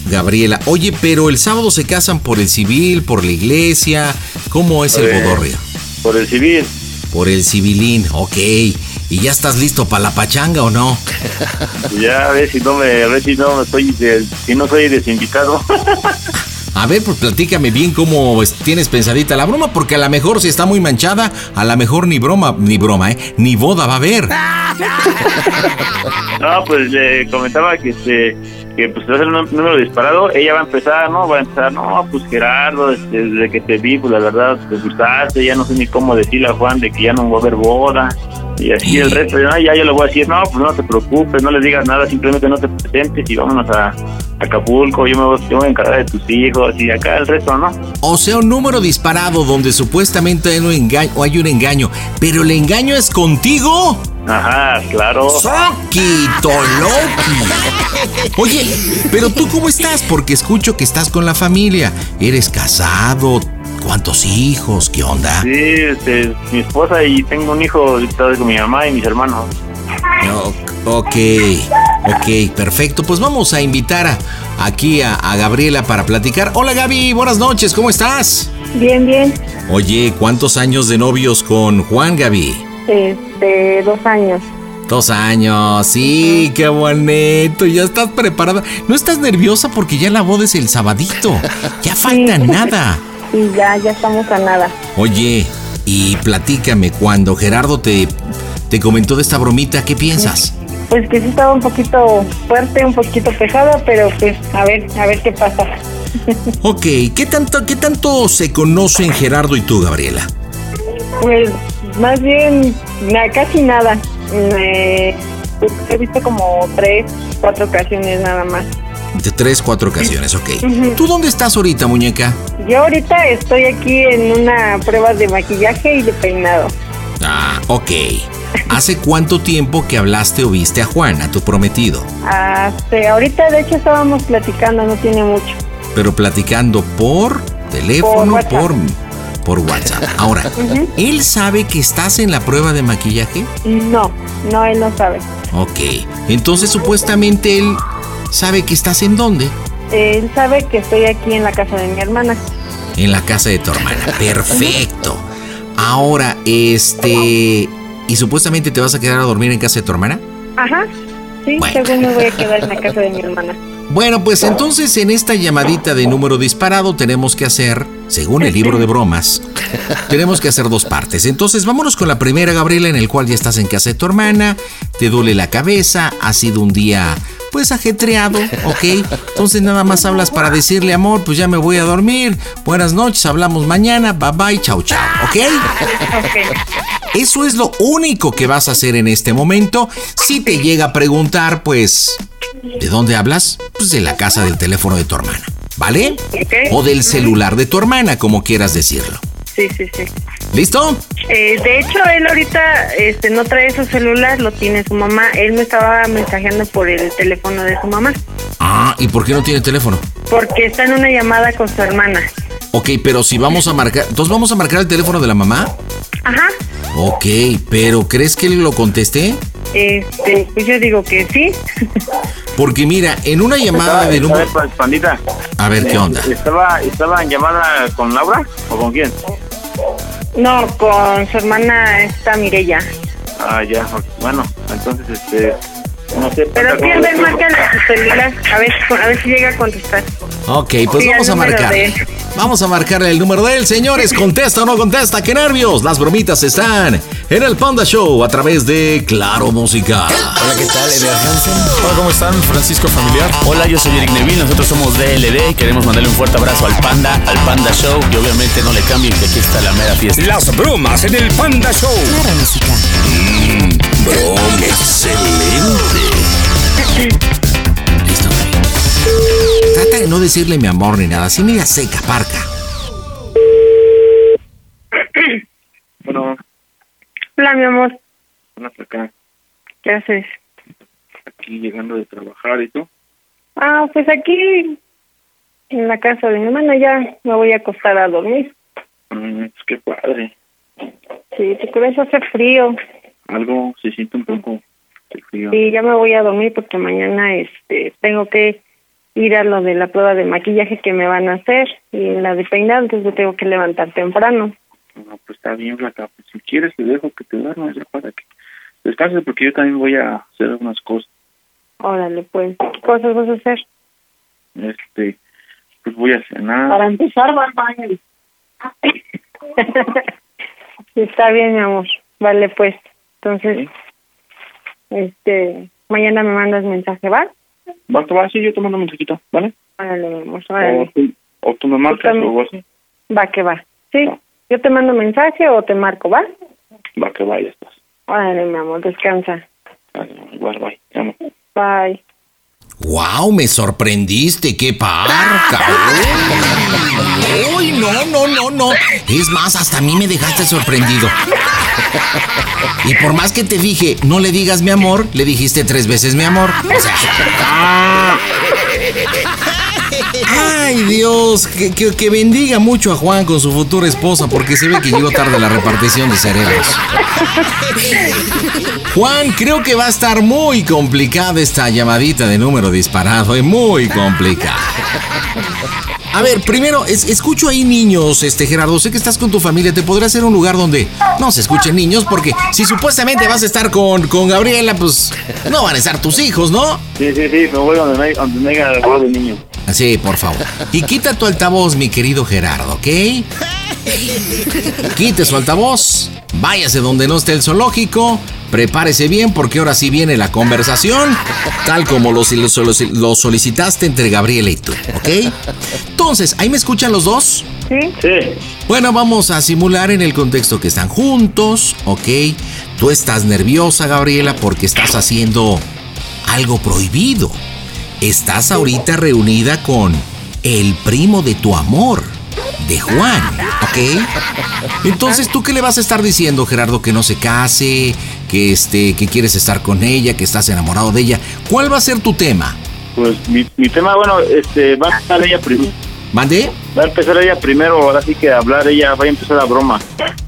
Gabriela. Oye, pero el sábado se casan por el civil, por la iglesia. ¿Cómo es el
Eh.
bodorrio?
Por el civil.
Por el civilín, ok. ¿Y ya estás listo para la pachanga o no?
Ya a ver si no me, a ver si no estoy, de- si no soy desinvitado.
A ver, pues platícame bien cómo tienes pensadita la broma, porque a lo mejor si está muy manchada, a lo mejor ni broma, ni broma, ¿eh? Ni boda va a haber.
No, pues le comentaba que este que pues va a ser un número disparado, ella va a empezar, ¿no? Va a empezar, no, pues Gerardo, este, desde que te vi, pues la verdad, te gustaste, ya no sé ni cómo decirle a Juan de que ya no va a haber boda. Y así el resto, ¿no? ya yo le voy a decir, no, pues no te preocupes, no le digas nada, simplemente no te presentes y vámonos a Acapulco, yo me, voy, yo me voy a encargar de tus hijos y acá el resto, ¿no?
O sea, un número disparado donde supuestamente hay un engaño, o hay un engaño, pero el engaño es contigo.
Ajá, claro.
Soquito Loki. Oye, pero tú cómo estás? Porque escucho que estás con la familia. ¿Eres casado? ¿Cuántos hijos? ¿Qué onda?
Sí, este, mi esposa y tengo un hijo con mi mamá y mis hermanos.
Ok, ok, perfecto. Pues vamos a invitar a- aquí a, a Gabriela para platicar. Hola Gaby, buenas noches, ¿cómo estás?
Bien, bien.
Oye, ¿cuántos años de novios con Juan Gaby?
Este, dos años.
Dos años, sí, qué bonito. Ya estás preparada. ¿No estás nerviosa porque ya la boda es el sabadito? Ya falta nada.
Y ya, ya estamos a nada.
Oye, y platícame, cuando Gerardo te, te comentó de esta bromita, ¿qué piensas?
Pues que sí estaba un poquito fuerte, un poquito pesada, pero pues a ver, a ver qué pasa.
Ok, ¿qué tanto, qué tanto se conocen Gerardo y tú, Gabriela?
Pues más bien, na- casi nada. Pues, he visto como tres, cuatro ocasiones nada más.
De tres, cuatro ocasiones, ok. ¿Tú dónde estás ahorita, muñeca?
Yo ahorita estoy aquí en una prueba de maquillaje y de peinado.
Ah, ok. ¿Hace cuánto tiempo que hablaste o viste a Juan, a tu prometido?
Hace, ahorita de hecho estábamos platicando, no tiene mucho.
Pero platicando por teléfono,
Por
por,
WhatsApp.
por, WhatsApp. Ahora. ¿él sabe que estás en la prueba de maquillaje?
No, no, él no sabe.
Ok. Entonces, supuestamente él sabe que estás en dónde?
Él sabe que estoy aquí en la casa de mi hermana.
En la casa de tu hermana. Perfecto. Ahora, este... ¿Y supuestamente te vas a quedar a dormir en casa de tu hermana?
Ajá, sí,
Bueno.
según me voy a quedar en la casa de mi hermana.
Bueno, pues entonces en esta llamadita de número disparado tenemos que hacer, según el libro de bromas, tenemos que hacer dos partes. Entonces vámonos con la primera, Gabriela, en el cual ya estás en casa de tu hermana, te duele la cabeza, ha sido un día pues ajetreado, ¿ok? Entonces nada más hablas para decirle, amor, pues ya me voy a dormir, buenas noches, hablamos mañana, bye bye, chao chao, ¿ok? Eso es lo único que vas a hacer en este momento. Si te llega a preguntar, pues, ¿de dónde hablas? Pues de la casa del teléfono de tu hermana, ¿vale?
Ok.
O del celular de tu hermana, como quieras decirlo.
Sí, sí, sí.
¿Listo?
Eh, de hecho, él ahorita este, no trae su celular, lo tiene su mamá. Él me estaba mensajeando por el teléfono de su mamá,
Ah, ¿y por qué no tiene teléfono?
porque está en una llamada con su hermana.
Ok, pero si vamos a marcar, entonces vamos a marcar el teléfono de la mamá.
Ajá.
Ok, pero ¿crees que lo contesté?
Este, pues yo digo que sí.
Porque mira, en una llamada de número...
pues, pandita.
A ver, ¿qué onda?
¿Estaba, ¿Estaba en llamada con Laura o con quién?
No, con su hermana esta Mirella.
Ah, ya. Bueno, entonces, este... No sé.
Pero ver, márcale a su celular. A ver, a ver si llega a contestar.
Ok, pues
Sí,
vamos a marcar. Vamos a marcarle el número de él, señores. ¿Contesta o no contesta? ¡Qué nervios! Las bromitas están en el Panda Show a través de Claro Música.
Hola, ¿qué tal? Eder Hansen. Hola, ¿cómo están? Francisco Familiar. Hola, yo soy Eric Neville. Nosotros somos DLD. Queremos mandarle un fuerte abrazo al Panda, al Panda Show. Y obviamente no le cambien que aquí está la mera fiesta.
Las bromas en el Panda Show.
Claro Música.
Broma excelente. Listo. Trata de no decirle mi amor ni nada. Así media seca, parca.
Bueno,
Hola, mi amor.
hasta acá.
¿Qué haces?
Aquí llegando de trabajar y tú.
Ah, pues aquí en la casa de mi hermana ya me voy a acostar a dormir.
Mm, qué padre.
Sí, te crees hace frío.
Algo se siente un poco de frío.
Sí, ya me voy a dormir porque mañana este tengo que ir a lo de la prueba de maquillaje que me van a hacer y la de peinado, entonces me tengo que levantar temprano.
No, pues está bien, flaca. Pues si quieres te dejo que te duermas ya para que descanses porque yo también voy a hacer algunas cosas.
Órale, pues, ¿qué cosas vas a hacer?
Este, pues voy a cenar.
Para empezar, va al baño. Está bien, mi amor. Vale, pues. Entonces, este, mañana me mandas mensaje, ¿va?
Va, que va, sí, yo te mando un mensajito, ¿vale?
Órale, mi amor,
O tú, o tú me marcas
también.
o así.
Va que va. Sí, yo te mando mensaje o te marco, ¿va?
Va, que va, ya estás.
Órale, mi amor, descansa.
Igual, bye. Te.
Bye.
¡Wow! Me sorprendiste, qué parca. ¡Uy, no, no, no, no! Es más, hasta a mí me dejaste sorprendido. Y por más que te dije, no le digas mi amor, le dijiste tres veces mi amor. Sea, ¡Ay, Dios! Que, que- bendiga mucho a Juan con su futura esposa, porque se ve que llegó tarde la repartición de cerebros. Juan, creo que va a estar muy complicada esta llamadita de número disparado, es muy complicada. A ver, primero, es- escucho ahí niños, este Gerardo, sé que estás con tu familia, te podría ser un lugar donde no se escuchen niños, porque si supuestamente vas a estar con, con Gabriela, pues no van a estar tus hijos, ¿no?
Sí, sí, sí, me voy donde no hay- donde de niño.
Sí, por favor. Y quita tu altavoz, mi querido Gerardo, ¿ok? Quite su altavoz, váyase donde no esté el zoológico, prepárese bien porque ahora sí viene la conversación, tal como lo, lo- lo solicitaste entre Gabriela y tú, ¿ok? Entonces, ¿ahí me escuchan los dos?
¿Sí?
Sí.
Bueno, vamos a simular en el contexto que están juntos, ¿ok? Tú estás nerviosa, Gabriela, porque estás haciendo algo prohibido. Estás ahorita reunida con el primo de tu amor, de Juan, ¿ok? Entonces, ¿tú qué le vas a estar diciendo, Gerardo? Que no se case, que este, que quieres estar con ella, que estás enamorado de ella. ¿Cuál va a ser tu tema?
Pues mi, mi tema, bueno, este, va a empezar ella primero.
¿Mande?
Va a empezar ella primero, ahora sí que a hablar ella, va a empezar la broma.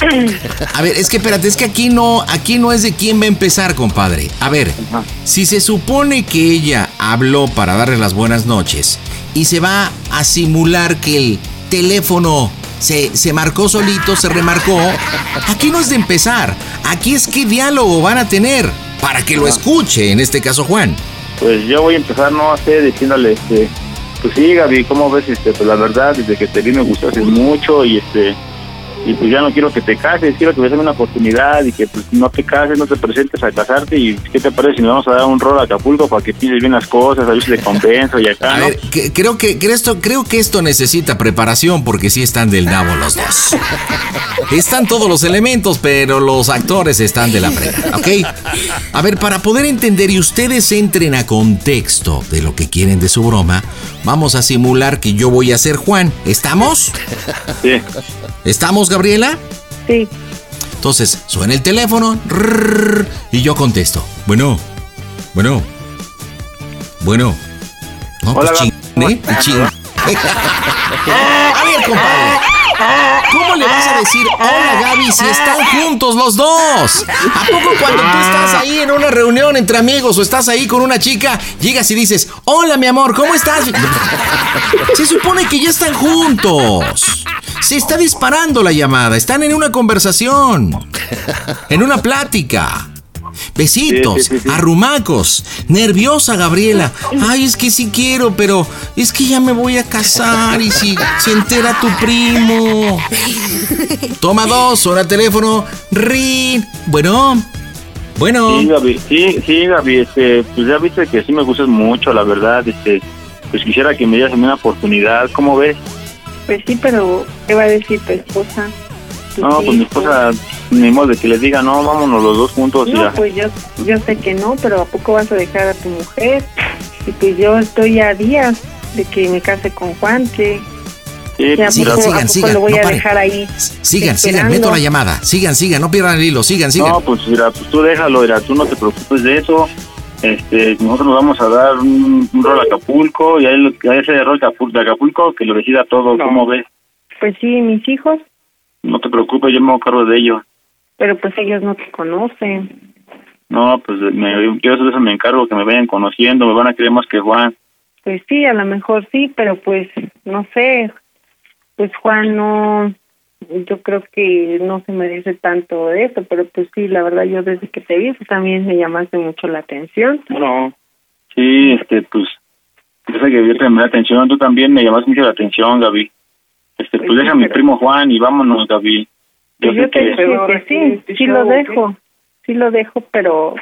A ver, es que espérate, es que aquí no, aquí no es de quién va a empezar, compadre. A ver, si se supone que ella habló para darle las buenas noches y se va a simular que el teléfono se, se marcó solito, se remarcó, aquí no es de empezar. Aquí es qué diálogo van a tener para que lo escuche, en este caso Juan.
Pues yo voy a empezar, no sé, diciéndole, este, pues sí, Gaby, ¿cómo ves? Este, pues la verdad, desde que te vi me gustaste mucho y este, y pues ya no quiero que te cases, quiero que me des una oportunidad y que pues no te cases, no te presentes a casarte y ¿qué te parece si nos vamos a dar un rol a Acapulco para que pides bien las cosas, a ver si le compenso y acá,
A
¿no?
ver, que- creo que, que esto, creo que esto necesita preparación porque sí están del nabo los dos. Están todos los elementos, pero los actores están de la frega, ¿ok? A ver, para poder entender y ustedes entren a contexto de lo que quieren de su broma, vamos a simular que yo voy a ser Juan. ¿Estamos?
Sí.
¿Estamos, Gabriela?
Sí.
Entonces, suena el teléfono y yo contesto. Bueno, bueno, bueno. No, pues
Hola,
ching, ¿eh? Ching. A ver, compadre. ¿Cómo le vas a decir hola Gaby si están juntos los dos? ¿A poco cuando tú estás ahí en una reunión entre amigos o estás ahí con una chica, llegas y dices, hola mi amor, ¿cómo estás? Se supone que ya están juntos. Se está disparando la llamada, están en una conversación, en una plática. Besitos,
Sí, sí, sí, sí.
arrumacos, nerviosa Gabriela. Ay, es que sí quiero, pero es que ya me voy a casar y si se entera tu primo. Toma dos, el teléfono. Rin. Bueno. Bueno.
Sí, Gaby, sí, sí, Gaby, este, pues ya viste que sí me gustas mucho, la verdad, este, pues quisiera que me dieras una oportunidad, ¿cómo ves?
Pues sí, pero ¿qué va a decir tu esposa?
No, pues mi esposa, ni modo de que le diga, no, vámonos los dos juntos y ya.
pues yo, yo sé que no, pero ¿a poco vas a dejar a tu mujer? Y pues yo estoy a días de que me case con Juan, que
Sí,
que a
pues,
poco, a poco lo voy a dejar ahí.
Sigan, sigan, meto la llamada. Sigan, sigan, no pierdan el hilo, sigan, sigan.
No, pues mira, pues tú déjalo, mira, tú no te preocupes de eso. Este, nosotros nos vamos a dar un, un rol a Acapulco y a, él, a ese rol de Acapulco, que lo decida todo, ¿cómo ves?
Pues sí, mis hijos,
No te preocupes, yo me hago cargo de ellos.
pero pues ellos no te conocen.
No, pues me, yo de eso me encargo, que me vayan conociendo, me van a querer más que Juan.
Pues sí, a lo mejor sí, pero pues no sé, pues Juan no, yo creo que no se merece tanto de eso, pero pues sí, la verdad yo desde que te vi pues, también me llamaste mucho la atención.
No. Sí, este, pues, sé que me da atención, tú también me llamas mucho la atención, Gaby. Este, pues
Pues sí,
deja a mi
pero-
primo Juan y vámonos, Gaby. Yo
Pues
sé
yo te
que...
dije que sí, sí lo dejo, sí lo dejo, pero,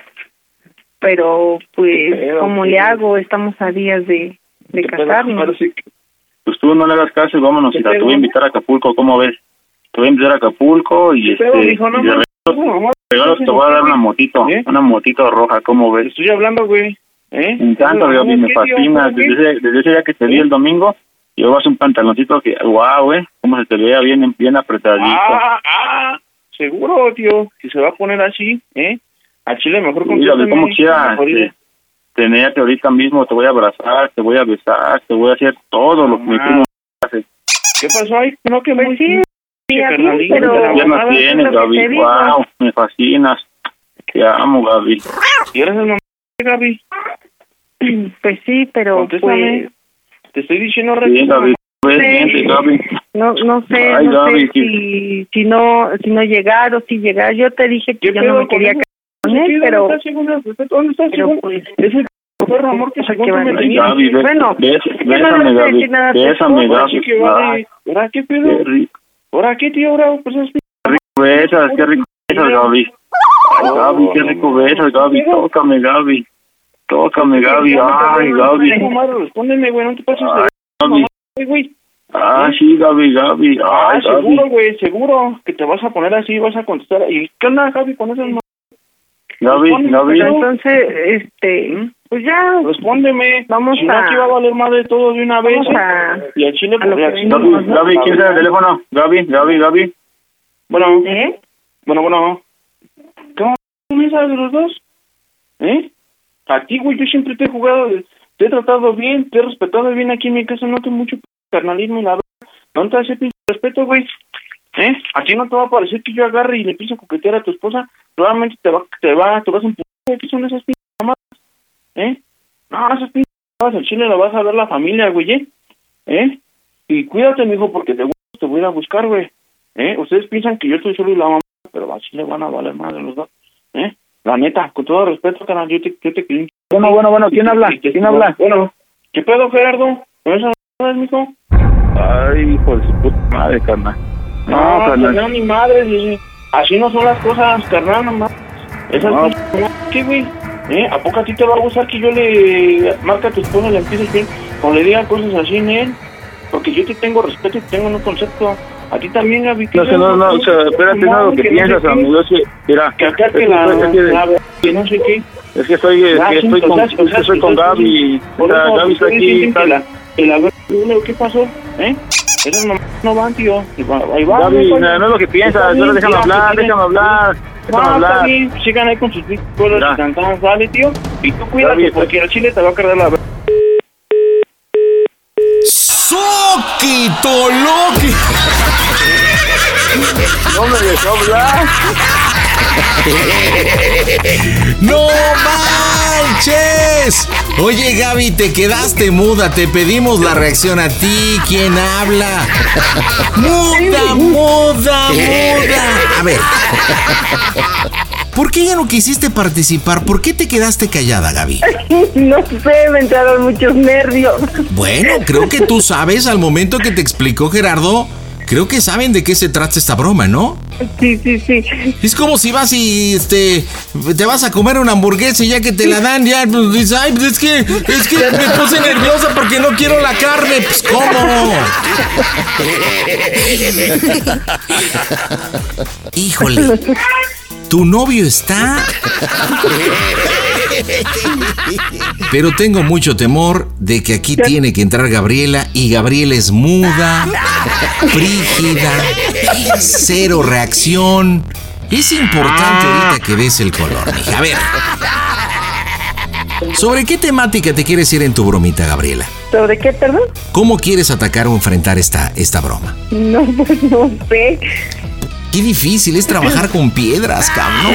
pero pues,
Pero,
¿cómo
sí.
le hago? Estamos a días de, de casarnos.
Pues tú no le hagas caso y vámonos,
¿Qué
mira, te voy a invitar a Acapulco, ¿cómo ves? Te voy a invitar a Acapulco y este...
pedo? No
y de
mames.
regalo- regalo te voy a dar una motito, una motito roja, ¿cómo ves?
Estoy hablando, güey. ¿Eh?
Me encanta,
No,
Gaby, me fascina. Desde ese, desde ese día que te vi el domingo, llevas un pantaloncito que, wow, eh, cómo se te veía bien, bien apretadito.
Ah, ah, seguro, tío, que se va a poner así, ¿eh? A Chile mejor
Mira,
contéstame.
como quiera, este, tenerte ahorita mismo, te voy a abrazar, te voy a besar, te voy a hacer todo lo que primo hace.
¿Qué pasó ahí? No, que
Pues sí, pero
de la
¿Qué
mamada,
más
¿qué es
tienes,
que
Gaby? Wow, me fascinas. Te amo, Gaby.
¿Y eres el mamá, Gaby?
Pues sí, pero
Contéstame.
pues
Te estoy diciendo.
Gaby.
Sí.
Gaby.
no no sé,
Ay,
no
Gaby,
sé si, si no si no llegar o si llegar. Yo te dije que yo no me quería casar con él, pero
¿Dónde está segunda? ¿Dónde está
pero
segunda?
pues
Es el perro amor que
que vale.
Ay,
tenías.
Gaby,
Bueno, no
bésame, Gaby. Bésame, Gaby.
Que vale. ¿Ahora qué pedo? ¿Ahora qué, tío? ¿Ahora pues es
Qué rico besas, qué rico besas, Gaby. Ay, Gaby, qué rico besas, Gaby. Tócame, Gaby. Tócame, Gaby. Ay, Gaby.
Respóndeme, güey, no te pases de
Gaby. Ah, sí, Gaby, Gaby.
Ah,
Ay,
seguro, güey, seguro que te vas a poner así vas a contestar. ¿Y qué onda, Gaby, con esas
Gaby, Gaby.
pero entonces este pues ya
Respóndeme.
Vamos
si no,
a-
aquí va a valer más de todo de una vez.
Vamos a-
Y al chile,
a
pues,
Gaby. Gaby, ¿quién está el teléfono? Gaby, Gaby, Gaby.
Bueno,
¿Eh?
bueno, bueno. ¿Cómo me sabes de los dos? ¿Eh? A ti, güey, yo siempre te he jugado, te he tratado bien, te he respetado bien aquí en mi casa, no te mucho carnalismo y la verdad. No te hace respeto, güey. ¿Eh? A ti no te va a parecer que yo agarre y le a coquetear a tu esposa. Probablemente te va, te va, te vas a empujar. ¿Qué son esas pinches mamadas? ¿Eh? No, esas pinches mamadas, al chile la vas a ver la familia, güey, ¿eh? ¿Eh? Y cuídate, mijo, porque te, te voy a ir a buscar, güey. ¿Eh? Ustedes piensan que yo estoy solo y la mamá, pero así le van a valer más de los dos. ¿Eh? La neta, con todo respeto, canal, yo te, yo te quiero.
Bueno, bueno, bueno, ¿quién habla? ¿Quién habla?
Bueno, ¿qué pedo, Gerardo? ¿Con esas mamadas, mijo?
Ay, hijo de su puta madre, carnal. No,
No,
carnal.
carnal, ni madre, sí. así no son las cosas, carnal, nomás. Esas
No.
mamadas, ¿qué, güey? ¿Eh? ¿A poco a ti te va a gustar que yo le marque a tu esposa le empieces bien? O le diga cosas así en él? Porque yo te tengo respeto y te tengo un concepto. A ti también, Gaby. ¿qué
No, sé, no, no, o sea, espérate, no lo que
no sé
piensas,
qué.
amigo. Es que, mira,
Que acá que la,
estoy- es que-
la- que no sé qué.
es que estoy, es
Ah,
que
sí,
estoy con, es que estoy con Gaby. O sea, Gaby está aquí.
dicen
está-
que la, que la Luego, ¿qué pasó? ¿Eh? Esas mamás no van, tío. Y Ahí va.
Gaby,
güey.
no, no es lo que piensas,
bien,
déjame
tía,
hablar, déjame hablar,
No,
déjame
está
hablar.
bien. Sigan ahí con sus cosas y cantadas, dale, tío. Y tú cuídate,
Gaby, está-
porque el chile te va a cargar la...
¡Soquito Loki!
No me dejó hablar.
¡No manches! Oye, Gaby, te quedaste muda. Te pedimos la reacción a ti. ¿Quién habla? ¡Muda, muda, muda! A ver. ¿Por qué ya no quisiste participar? ¿Por qué te quedaste callada, Gaby?
No sé, me entraron muchos nervios.
Bueno, creo que tú sabes al momento que te explicó Gerardo. Creo que saben de qué se trata esta broma, ¿no?
Sí, sí, sí.
Es como si vas y este te vas a comer una hamburguesa y ya que te la dan, ya pues dices, ay, pues es que es que me puse nerviosa porque no quiero la carne. Pues ¿cómo? Híjole. Tu novio está. Pero tengo mucho temor de que aquí tiene que entrar Gabriela y Gabriela es muda, frígida, cero reacción. Es importante ahorita que des el color, mija. A ver. ¿Sobre qué temática te quieres ir en tu bromita, Gabriela?
¿Sobre qué, perdón?
¿Cómo quieres atacar o enfrentar esta, esta broma?
No, pues no sé.
Qué difícil es trabajar con piedras, cabrón.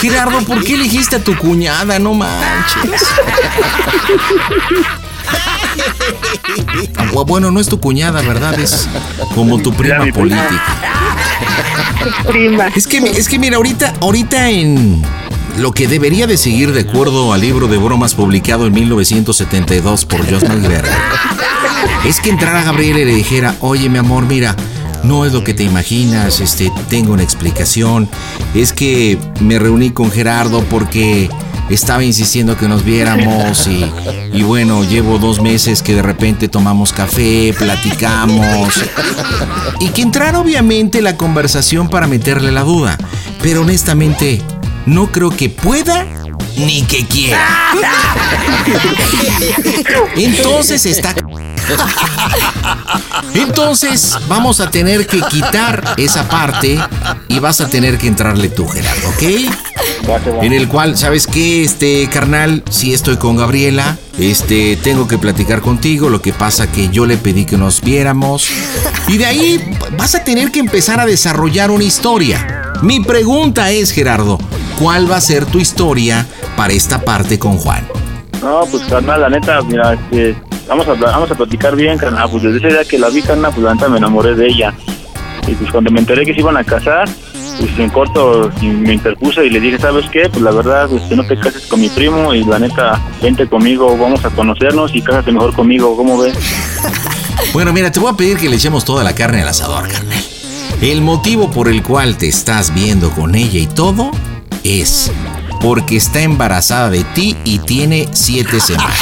Gerardo, ¿por qué elegiste a tu cuñada? No manches. Ah, Bueno, no es tu cuñada, ¿verdad? Es como tu prima política.
Prima.
Es que, es que mira, ahorita, ahorita en lo que debería de seguir de acuerdo al libro de bromas publicado en 1972 por Josh Malberg, es que entrara Gabriela y le dijera, oye mi amor, mira, no es lo que te imaginas, este, tengo una explicación, es que me reuní con Gerardo porque estaba insistiendo que nos viéramos y, bueno, llevo dos meses que de repente tomamos café, platicamos. Y que entrara obviamente la conversación para meterle la duda. Pero honestamente, no creo que pueda ni que quiera. Entonces está... Entonces vamos a tener que quitar esa parte y vas a tener que entrarle tú, Gerardo, ¿ok? En el cual, ¿sabes qué? Este, carnal, si estoy con Gabriela, este, tengo que platicar contigo, lo que pasa que yo le pedí que nos viéramos. Y de ahí vas a tener que empezar a desarrollar una historia. Mi pregunta es, Gerardo, ¿cuál va a ser tu historia para esta parte con Juan?
No, pues carnal, la neta, mira, este, vamos a vamos a platicar bien, carnal. Pues desde ese día que la vi, carnal, pues la neta me enamoré de ella. Y pues cuando me enteré que se iban a casar, pues en corto me interpuse y le dije, ¿sabes qué? Pues la verdad, este, no te cases con mi primo y la neta, vente conmigo, vamos a conocernos y cásate mejor conmigo, ¿cómo ves?
Bueno, mira, te voy a pedir que le echemos toda la carne al asador, carnal. El motivo por el cual te estás viendo con ella y todo es porque está embarazada de ti y tiene siete semanas.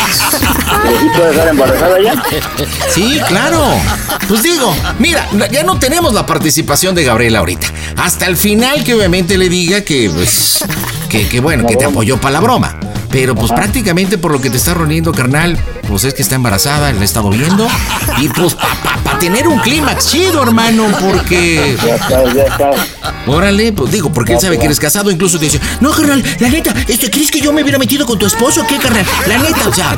¿Y puedes estar embarazada ya?
Sí, claro. Pues digo, mira, ya no tenemos la participación de Gabriela ahorita. Hasta el final que obviamente le diga que, pues, que, que bueno, que te apoyó para la broma. Pero pues prácticamente por lo que te está reuniendo, carnal, pues es que está embarazada, la he estado viendo. Y pues para tener un clímax chido, hermano, porque...
Ya está, ya está.
Órale, pues digo, porque él sabe que eres casado, incluso te dice, no, carnal, la neta, este, ¿crees que yo me hubiera metido con tu esposo o qué, carnal? La neta, o sea.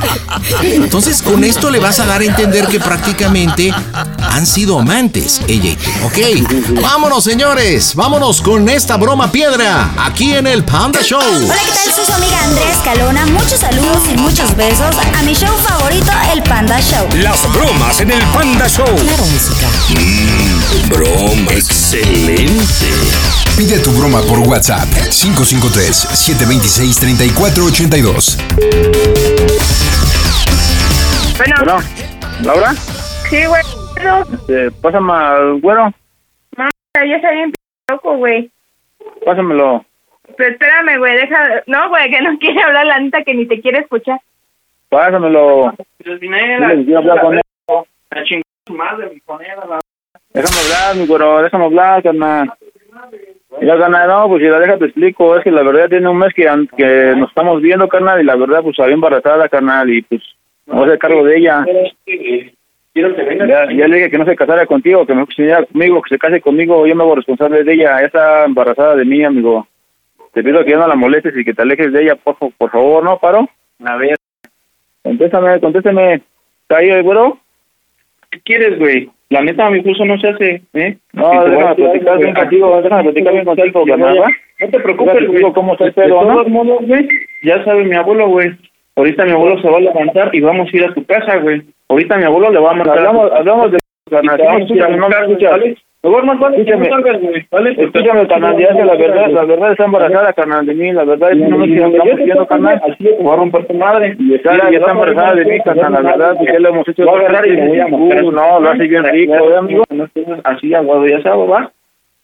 Entonces, con esto le vas a dar a entender que prácticamente han sido amantes, ella y tú, ¿ok? Vámonos, señores, vámonos con esta broma piedra, aquí en el Panda Show.
Hola, ¿qué tal? Soy su amiga Andrés Calona. Muchos saludos y muchos besos a mi show favorito, el Panda Show.
Las bromas en el Panda Show.
Claro, música.
Mmm, broma. Excelente.
Pide tu broma por WhatsApp 553-726-3482.
Bueno,
Bueno, ¿Laura?
sí, güey.
Este, pásame al güero,
mamá, ya está bien p- loco, güey.
pásamelo.
Pero espérame, güey, deja... No, güey, que no quiere hablar la neta que ni te quiere escuchar.
Pásamelo.
Pues
Dile que quiero hablar con él.
La chingada su madre, mi conera, la...
Déjame hablar, mi güero, déjame hablar, carnal. Ya, carnal, no, pues si la deja te explico, es que la verdad tiene un mes que, que nos estamos viendo, carnal, y la verdad, pues había embarazada, carnal, y pues a hacer cargo de ella.
Quiero que venga.
Ya, ya le dije que no se casara contigo, que me viniera conmigo, que se case conmigo, yo me hago responsable de ella, ella está embarazada de mí, amigo. Te pido que ya no la molestes y que te alejes de ella, por, fa- por favor, ¿no, Paro?
A ver,
Contéstame, contéstame. ¿Está ahí el güero?
¿Qué quieres, güey? La neta, mi curso no se hace, ¿eh?
No,
Si
déjame platicar bien contigo, déjame platicar bien contigo.
No te preocupes, güey.
cómo está el pedo, ¿no?
todos modos, güey, ya sabe mi abuelo, güey. Ahorita mi abuelo se va a levantar y vamos a ir a tu casa, güey. Ahorita mi abuelo le va a mandar...
Hablamos, hablamos de
carnal.
carnal, escúchame, no me escuchas.
Mejor más vale que
Escúchame.
no salgas, güey, ¿vale?
Escúchame, carnal, ya que la verdad, la verdad está embarazada, carnal, de mí, la verdad es que no me estamos pidiendo, carnal.
así de que voy a romper tu madre.
Y está, ya está embarazada de mí, carnal, la verdad, que ya lo hemos hecho.
Voy a agarrar y me voy a mostrar.
No, lo hace bien rico, ¿eh, amigo?
No estés así aguado, ya sabes, va.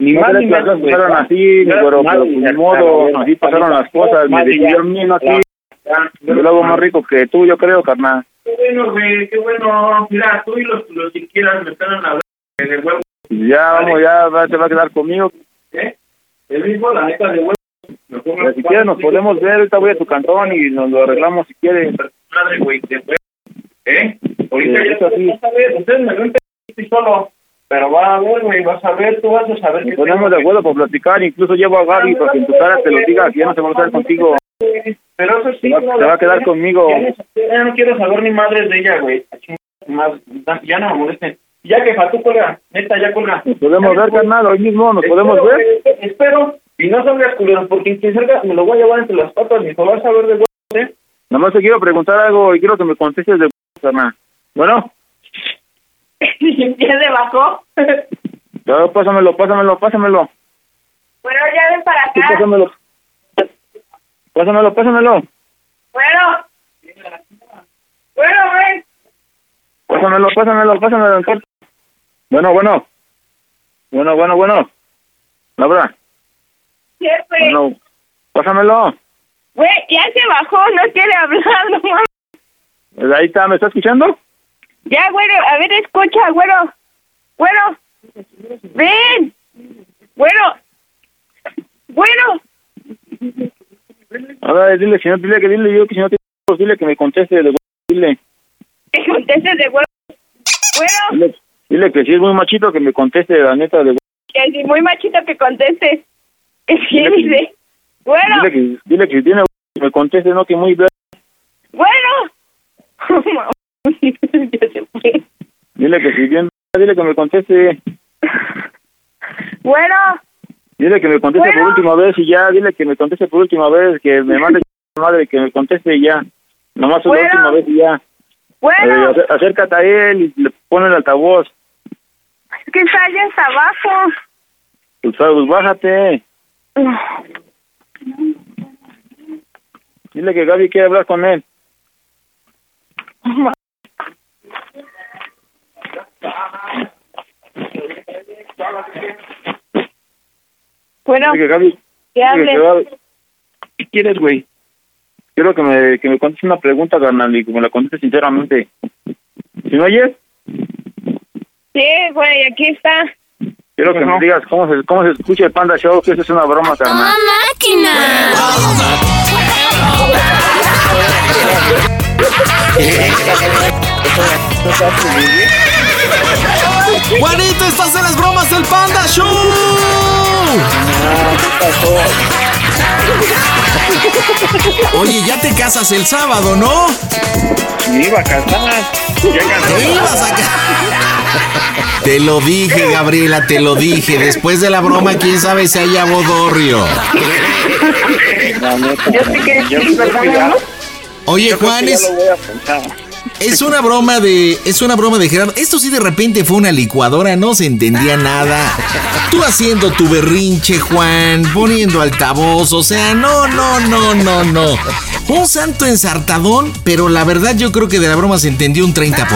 Ni
No
más ni
que
menos,
pasaron así, pero pues ni
menos,
modo, así pasaron las cosas, me decidieron bien aquí. Yo lo hago más rico que tú, yo creo, carnal.
Qué bueno, güey, qué bueno. Mira, tú y los, los que quieras me están hablando de huevo.
Ya, vamos, ya va- te va a quedar conmigo.
¿eh? El mismo, la neta, de huevo.
Pero si quieres nos podemos ver, ahorita voy a tu cantón y nos lo arreglamos si quieres.
Madre, güey. ¿Eh? Ahorita
Sí,
ya
eso sí.
vas a ver, ustedes me ven estoy solo. Pero va a ver, güey, vas a ver, tú vas a saber
Nos ponemos de acuerdo por platicar, incluso llevo a Gaby para que en tu cara te lo diga, que ya no se va a estar contigo.
Pero eso sí,
Te va- a quedar conmigo.
Ya no, quiero saber ni madres de ella, güey. Ya no me molesten. Ya que tú colga, neta, ya colga.
Nos podemos ver, carnal, hoy mismo nos podemos ver.
Espero, y no salgas culero, porque quien salga me lo voy a llevar entre las patas, ni te vas a ver de huevos, ¿eh?
Nomás te quiero preguntar algo y quiero que me contestes de carnal. Bueno,
¿Ya se bajó?
ya, pásamelo, pásamelo, pásamelo.
Bueno, ya ven para
Sí,
acá.
pásamelo. Pásamelo, pásamelo.
Bueno. Bueno, ven.
Pásamelo, pásamelo, pásamelo. Bueno, bueno. Bueno, bueno, bueno. Laura,
Jefe.
bueno, pásamelo.
Güey, ya se bajó, no quiere hablar, no mames.
Ahí está, ¿me está escuchando?
Ya, güero, a ver, escucha, güero. Güero. Ven. Güero. Güero.
A ver, dile, no, dile que dile yo que si no te dile que me conteste de dile.
Que contestes de güero. Güero.
Dile, dile que si es muy machito que me conteste la neta de
Que si muy machito que conteste. ¿Qué dice? Güero.
Dile que, dile que si tiene que me conteste, no que muy
fue.
Dile que si bien dile que me conteste.
Güero.
Dile que me conteste
Bueno.
por última vez y ya, dile que me conteste por última vez, que me mande madre que me conteste y ya. Nomás
Bueno.
la última vez y ya.
Bueno.
Eh, acé- acércate a él y le pone el altavoz.
Es que está allá hasta abajo.
Pues, pues, bájate. Dile que Gaby quiere hablar con él.
Bueno,
Dile que Gaby,
que hable.
¿Qué quieres, güey? Quiero que me, que me contestes una pregunta, carnal, y que me la contestes sinceramente. ¿Si me oyes?
Sí, güey, aquí está.
Quiero que me digas cómo se, cómo se escucha el Panda Show, que eso es una broma, carnal.
Juanito, estás en las bromas del Panda Show. Oye, ya te casas el sábado, ¿no?
Me iba a casar. Ya
Te ibas a ca- Te lo dije, Gabriela, te lo dije. Después de la broma, quién sabe si haya bodorrio.
Yo sé que yo sí, ¿verdad?
Oye, Juan,
Ya
es, una broma de. Es una broma de Gerardo. Esto sí de repente fue una licuadora, no se entendía nada. Tú haciendo tu berrinche, Juan, poniendo altavoz, o sea, no, no, no, no, no. Un santo ensartadón, pero la verdad yo creo que de la broma se entendió un 30%.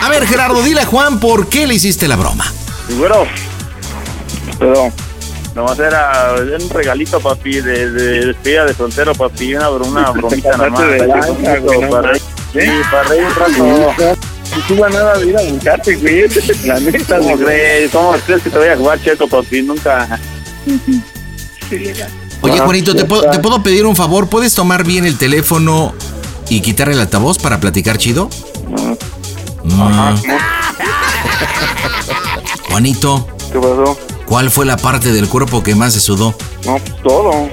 A ver, Gerardo, dile a Juan por qué le hiciste la broma.
Y bueno, pero nomás era un regalito, papi, de, de despedida de soltero, papi, una, una bromita nada
no
sí, para reír un rato.
Si tú vas nada de ir a buscarte, güey. La neta,
¿Cómo crees? ¿Cómo crees que te voy a jugar cheto, papi? Nunca.
Oye, Juanito, ¿te puedo, ¿te puedo pedir un favor? ¿Puedes tomar bien el teléfono y quitar el altavoz para platicar chido? Mm. Juanito,
¿Qué pasó?
¿cuál fue la parte del cuerpo que más se sudó?
No, pues todo.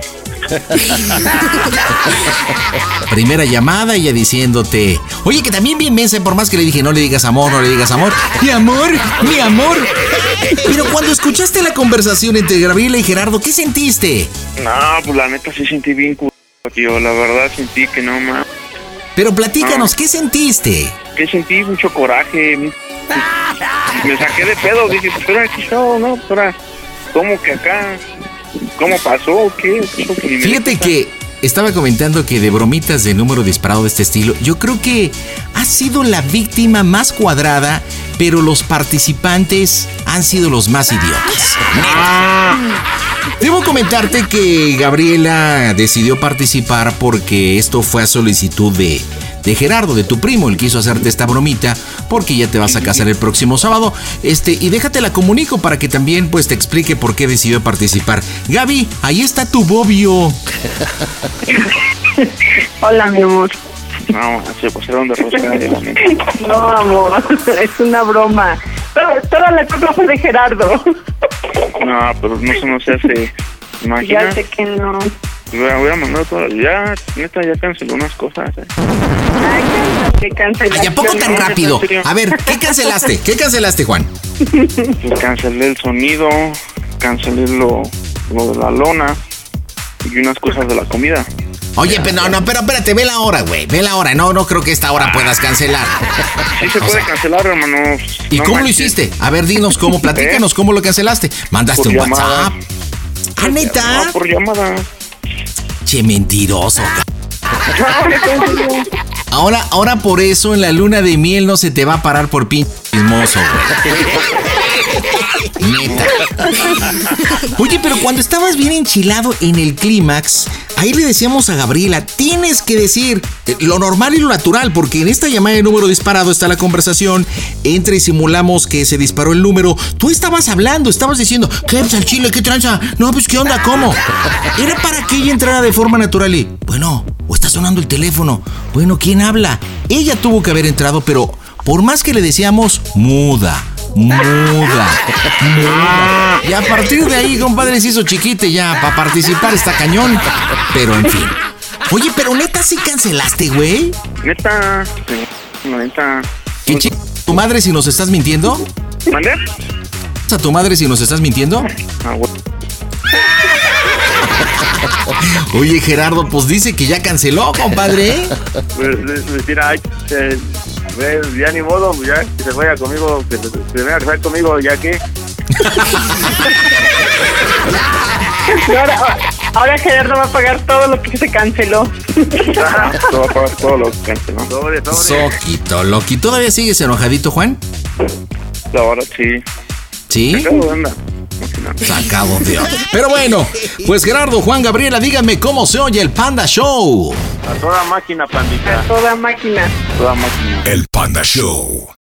Primera llamada, ella diciéndote, oye, que también bien mensa, por más que le dije, no le digas amor, no le digas amor. Mi amor, mi amor. Pero cuando escuchaste la conversación entre Gabriela y Gerardo, ¿qué sentiste?
No, pues la neta sí sentí bien cu... tío. La verdad sentí que no más.
Pero platícanos, ¿qué sentiste?
Que sentí mucho coraje. Me saqué de pedo. Dije, pues ahora aquí ¿no? Pues ahora, ¿cómo que acá? ¿Cómo pasó? ¿Qué? ¿Qué
Fíjate que estaba comentando que de bromitas de número disparado de este estilo, yo creo que ha sido la víctima más cuadrada, pero los participantes han sido los más idiotas. Debo comentarte que Gabriela decidió participar porque esto fue a solicitud de, de Gerardo, de tu primo. Él quiso hacerte esta bromita porque ya te vas a casar el próximo sábado. Este, y déjate la comunico para que también pues te explique por qué decidió participar. Gaby, ahí está tu bobio.
Hola, mi amor.
No, se pasaron de rosca. neta.
No, amor, es una broma. Pero toda la culpa fue de Gerardo.
No, pero no, eso no se hace. Imagina.
Ya sé que no.
Hubiera, hubiera mandado todo. Ya, neta, ya canceló unas cosas. eh.
Que cancelaste.
Ay, ¿a poco tan rápido? A ver, ¿qué cancelaste? ¿Qué cancelaste, Juan?
Cancelé el sonido, cancelé lo, lo de la lona y unas cosas de la comida.
Oye, pero no, no, pero espérate, ve la hora, güey. Ve la hora. No, no creo que esta hora puedas cancelar.
Sí se
O
puede
sea,
cancelar, hermano.
¿Y
No
cómo lo hiciste? A ver, dinos cómo, platícanos cómo lo cancelaste. ¿Mandaste
Por
un
llamada.
WhatsApp? ¿Ah, neta?
Por llamada.
Che, mentiroso. Ahora, ahora por eso en la luna de miel no se te va a parar por pinche chismoso, güey. Neta. Oye, pero cuando estabas bien enchilado en el clímax, ahí le decíamos a Gabriela, tienes que decir eh, lo normal y lo natural, porque en esta llamada de número disparado está la conversación, entre y simulamos que se disparó el número. Tú estabas hablando, estabas diciendo, ¿qué pues al chile? ¿Qué tranza? No, pues ¿qué onda? ¿Cómo? Era para que ella entrara de forma natural y, bueno, o está sonando el teléfono. Bueno, ¿quién habla? Ella tuvo que haber entrado, pero por más que le decíamos, muda. Muda, muda. Y a partir de ahí, compadre, se hizo chiquite ya. Para participar está cañón. Pero en fin. Oye, pero neta sí cancelaste, güey.
Neta, sí, neta.
¿Qué chi- ¿Tu madre si nos estás mintiendo?
¿Mandé?
¿A tu madre si nos estás mintiendo?
Ah, güey.
Oye, Gerardo, pues dice que ya canceló, compadre.
Pues, pues, pues, mira, ay, eh, pues, ya ni modo, pues, ya que se vaya conmigo, que se, se venga a casar conmigo, ya que.
Ahora, ahora Gerardo va a pagar todo lo que se canceló.
Todo va a pagar todo lo que canceló.
Sobre, sobre.
Soquito, Loki. ¿Todavía sigues enojadito, Juan?
La verdad, sí.
¿Sí?
Sacado
onda. Pero bueno, pues Gerardo, Juan, Gabriela, díganme cómo se oye el Panda Show.
A toda máquina, pandita.
Toda máquina.
Toda máquina.
El Panda Show.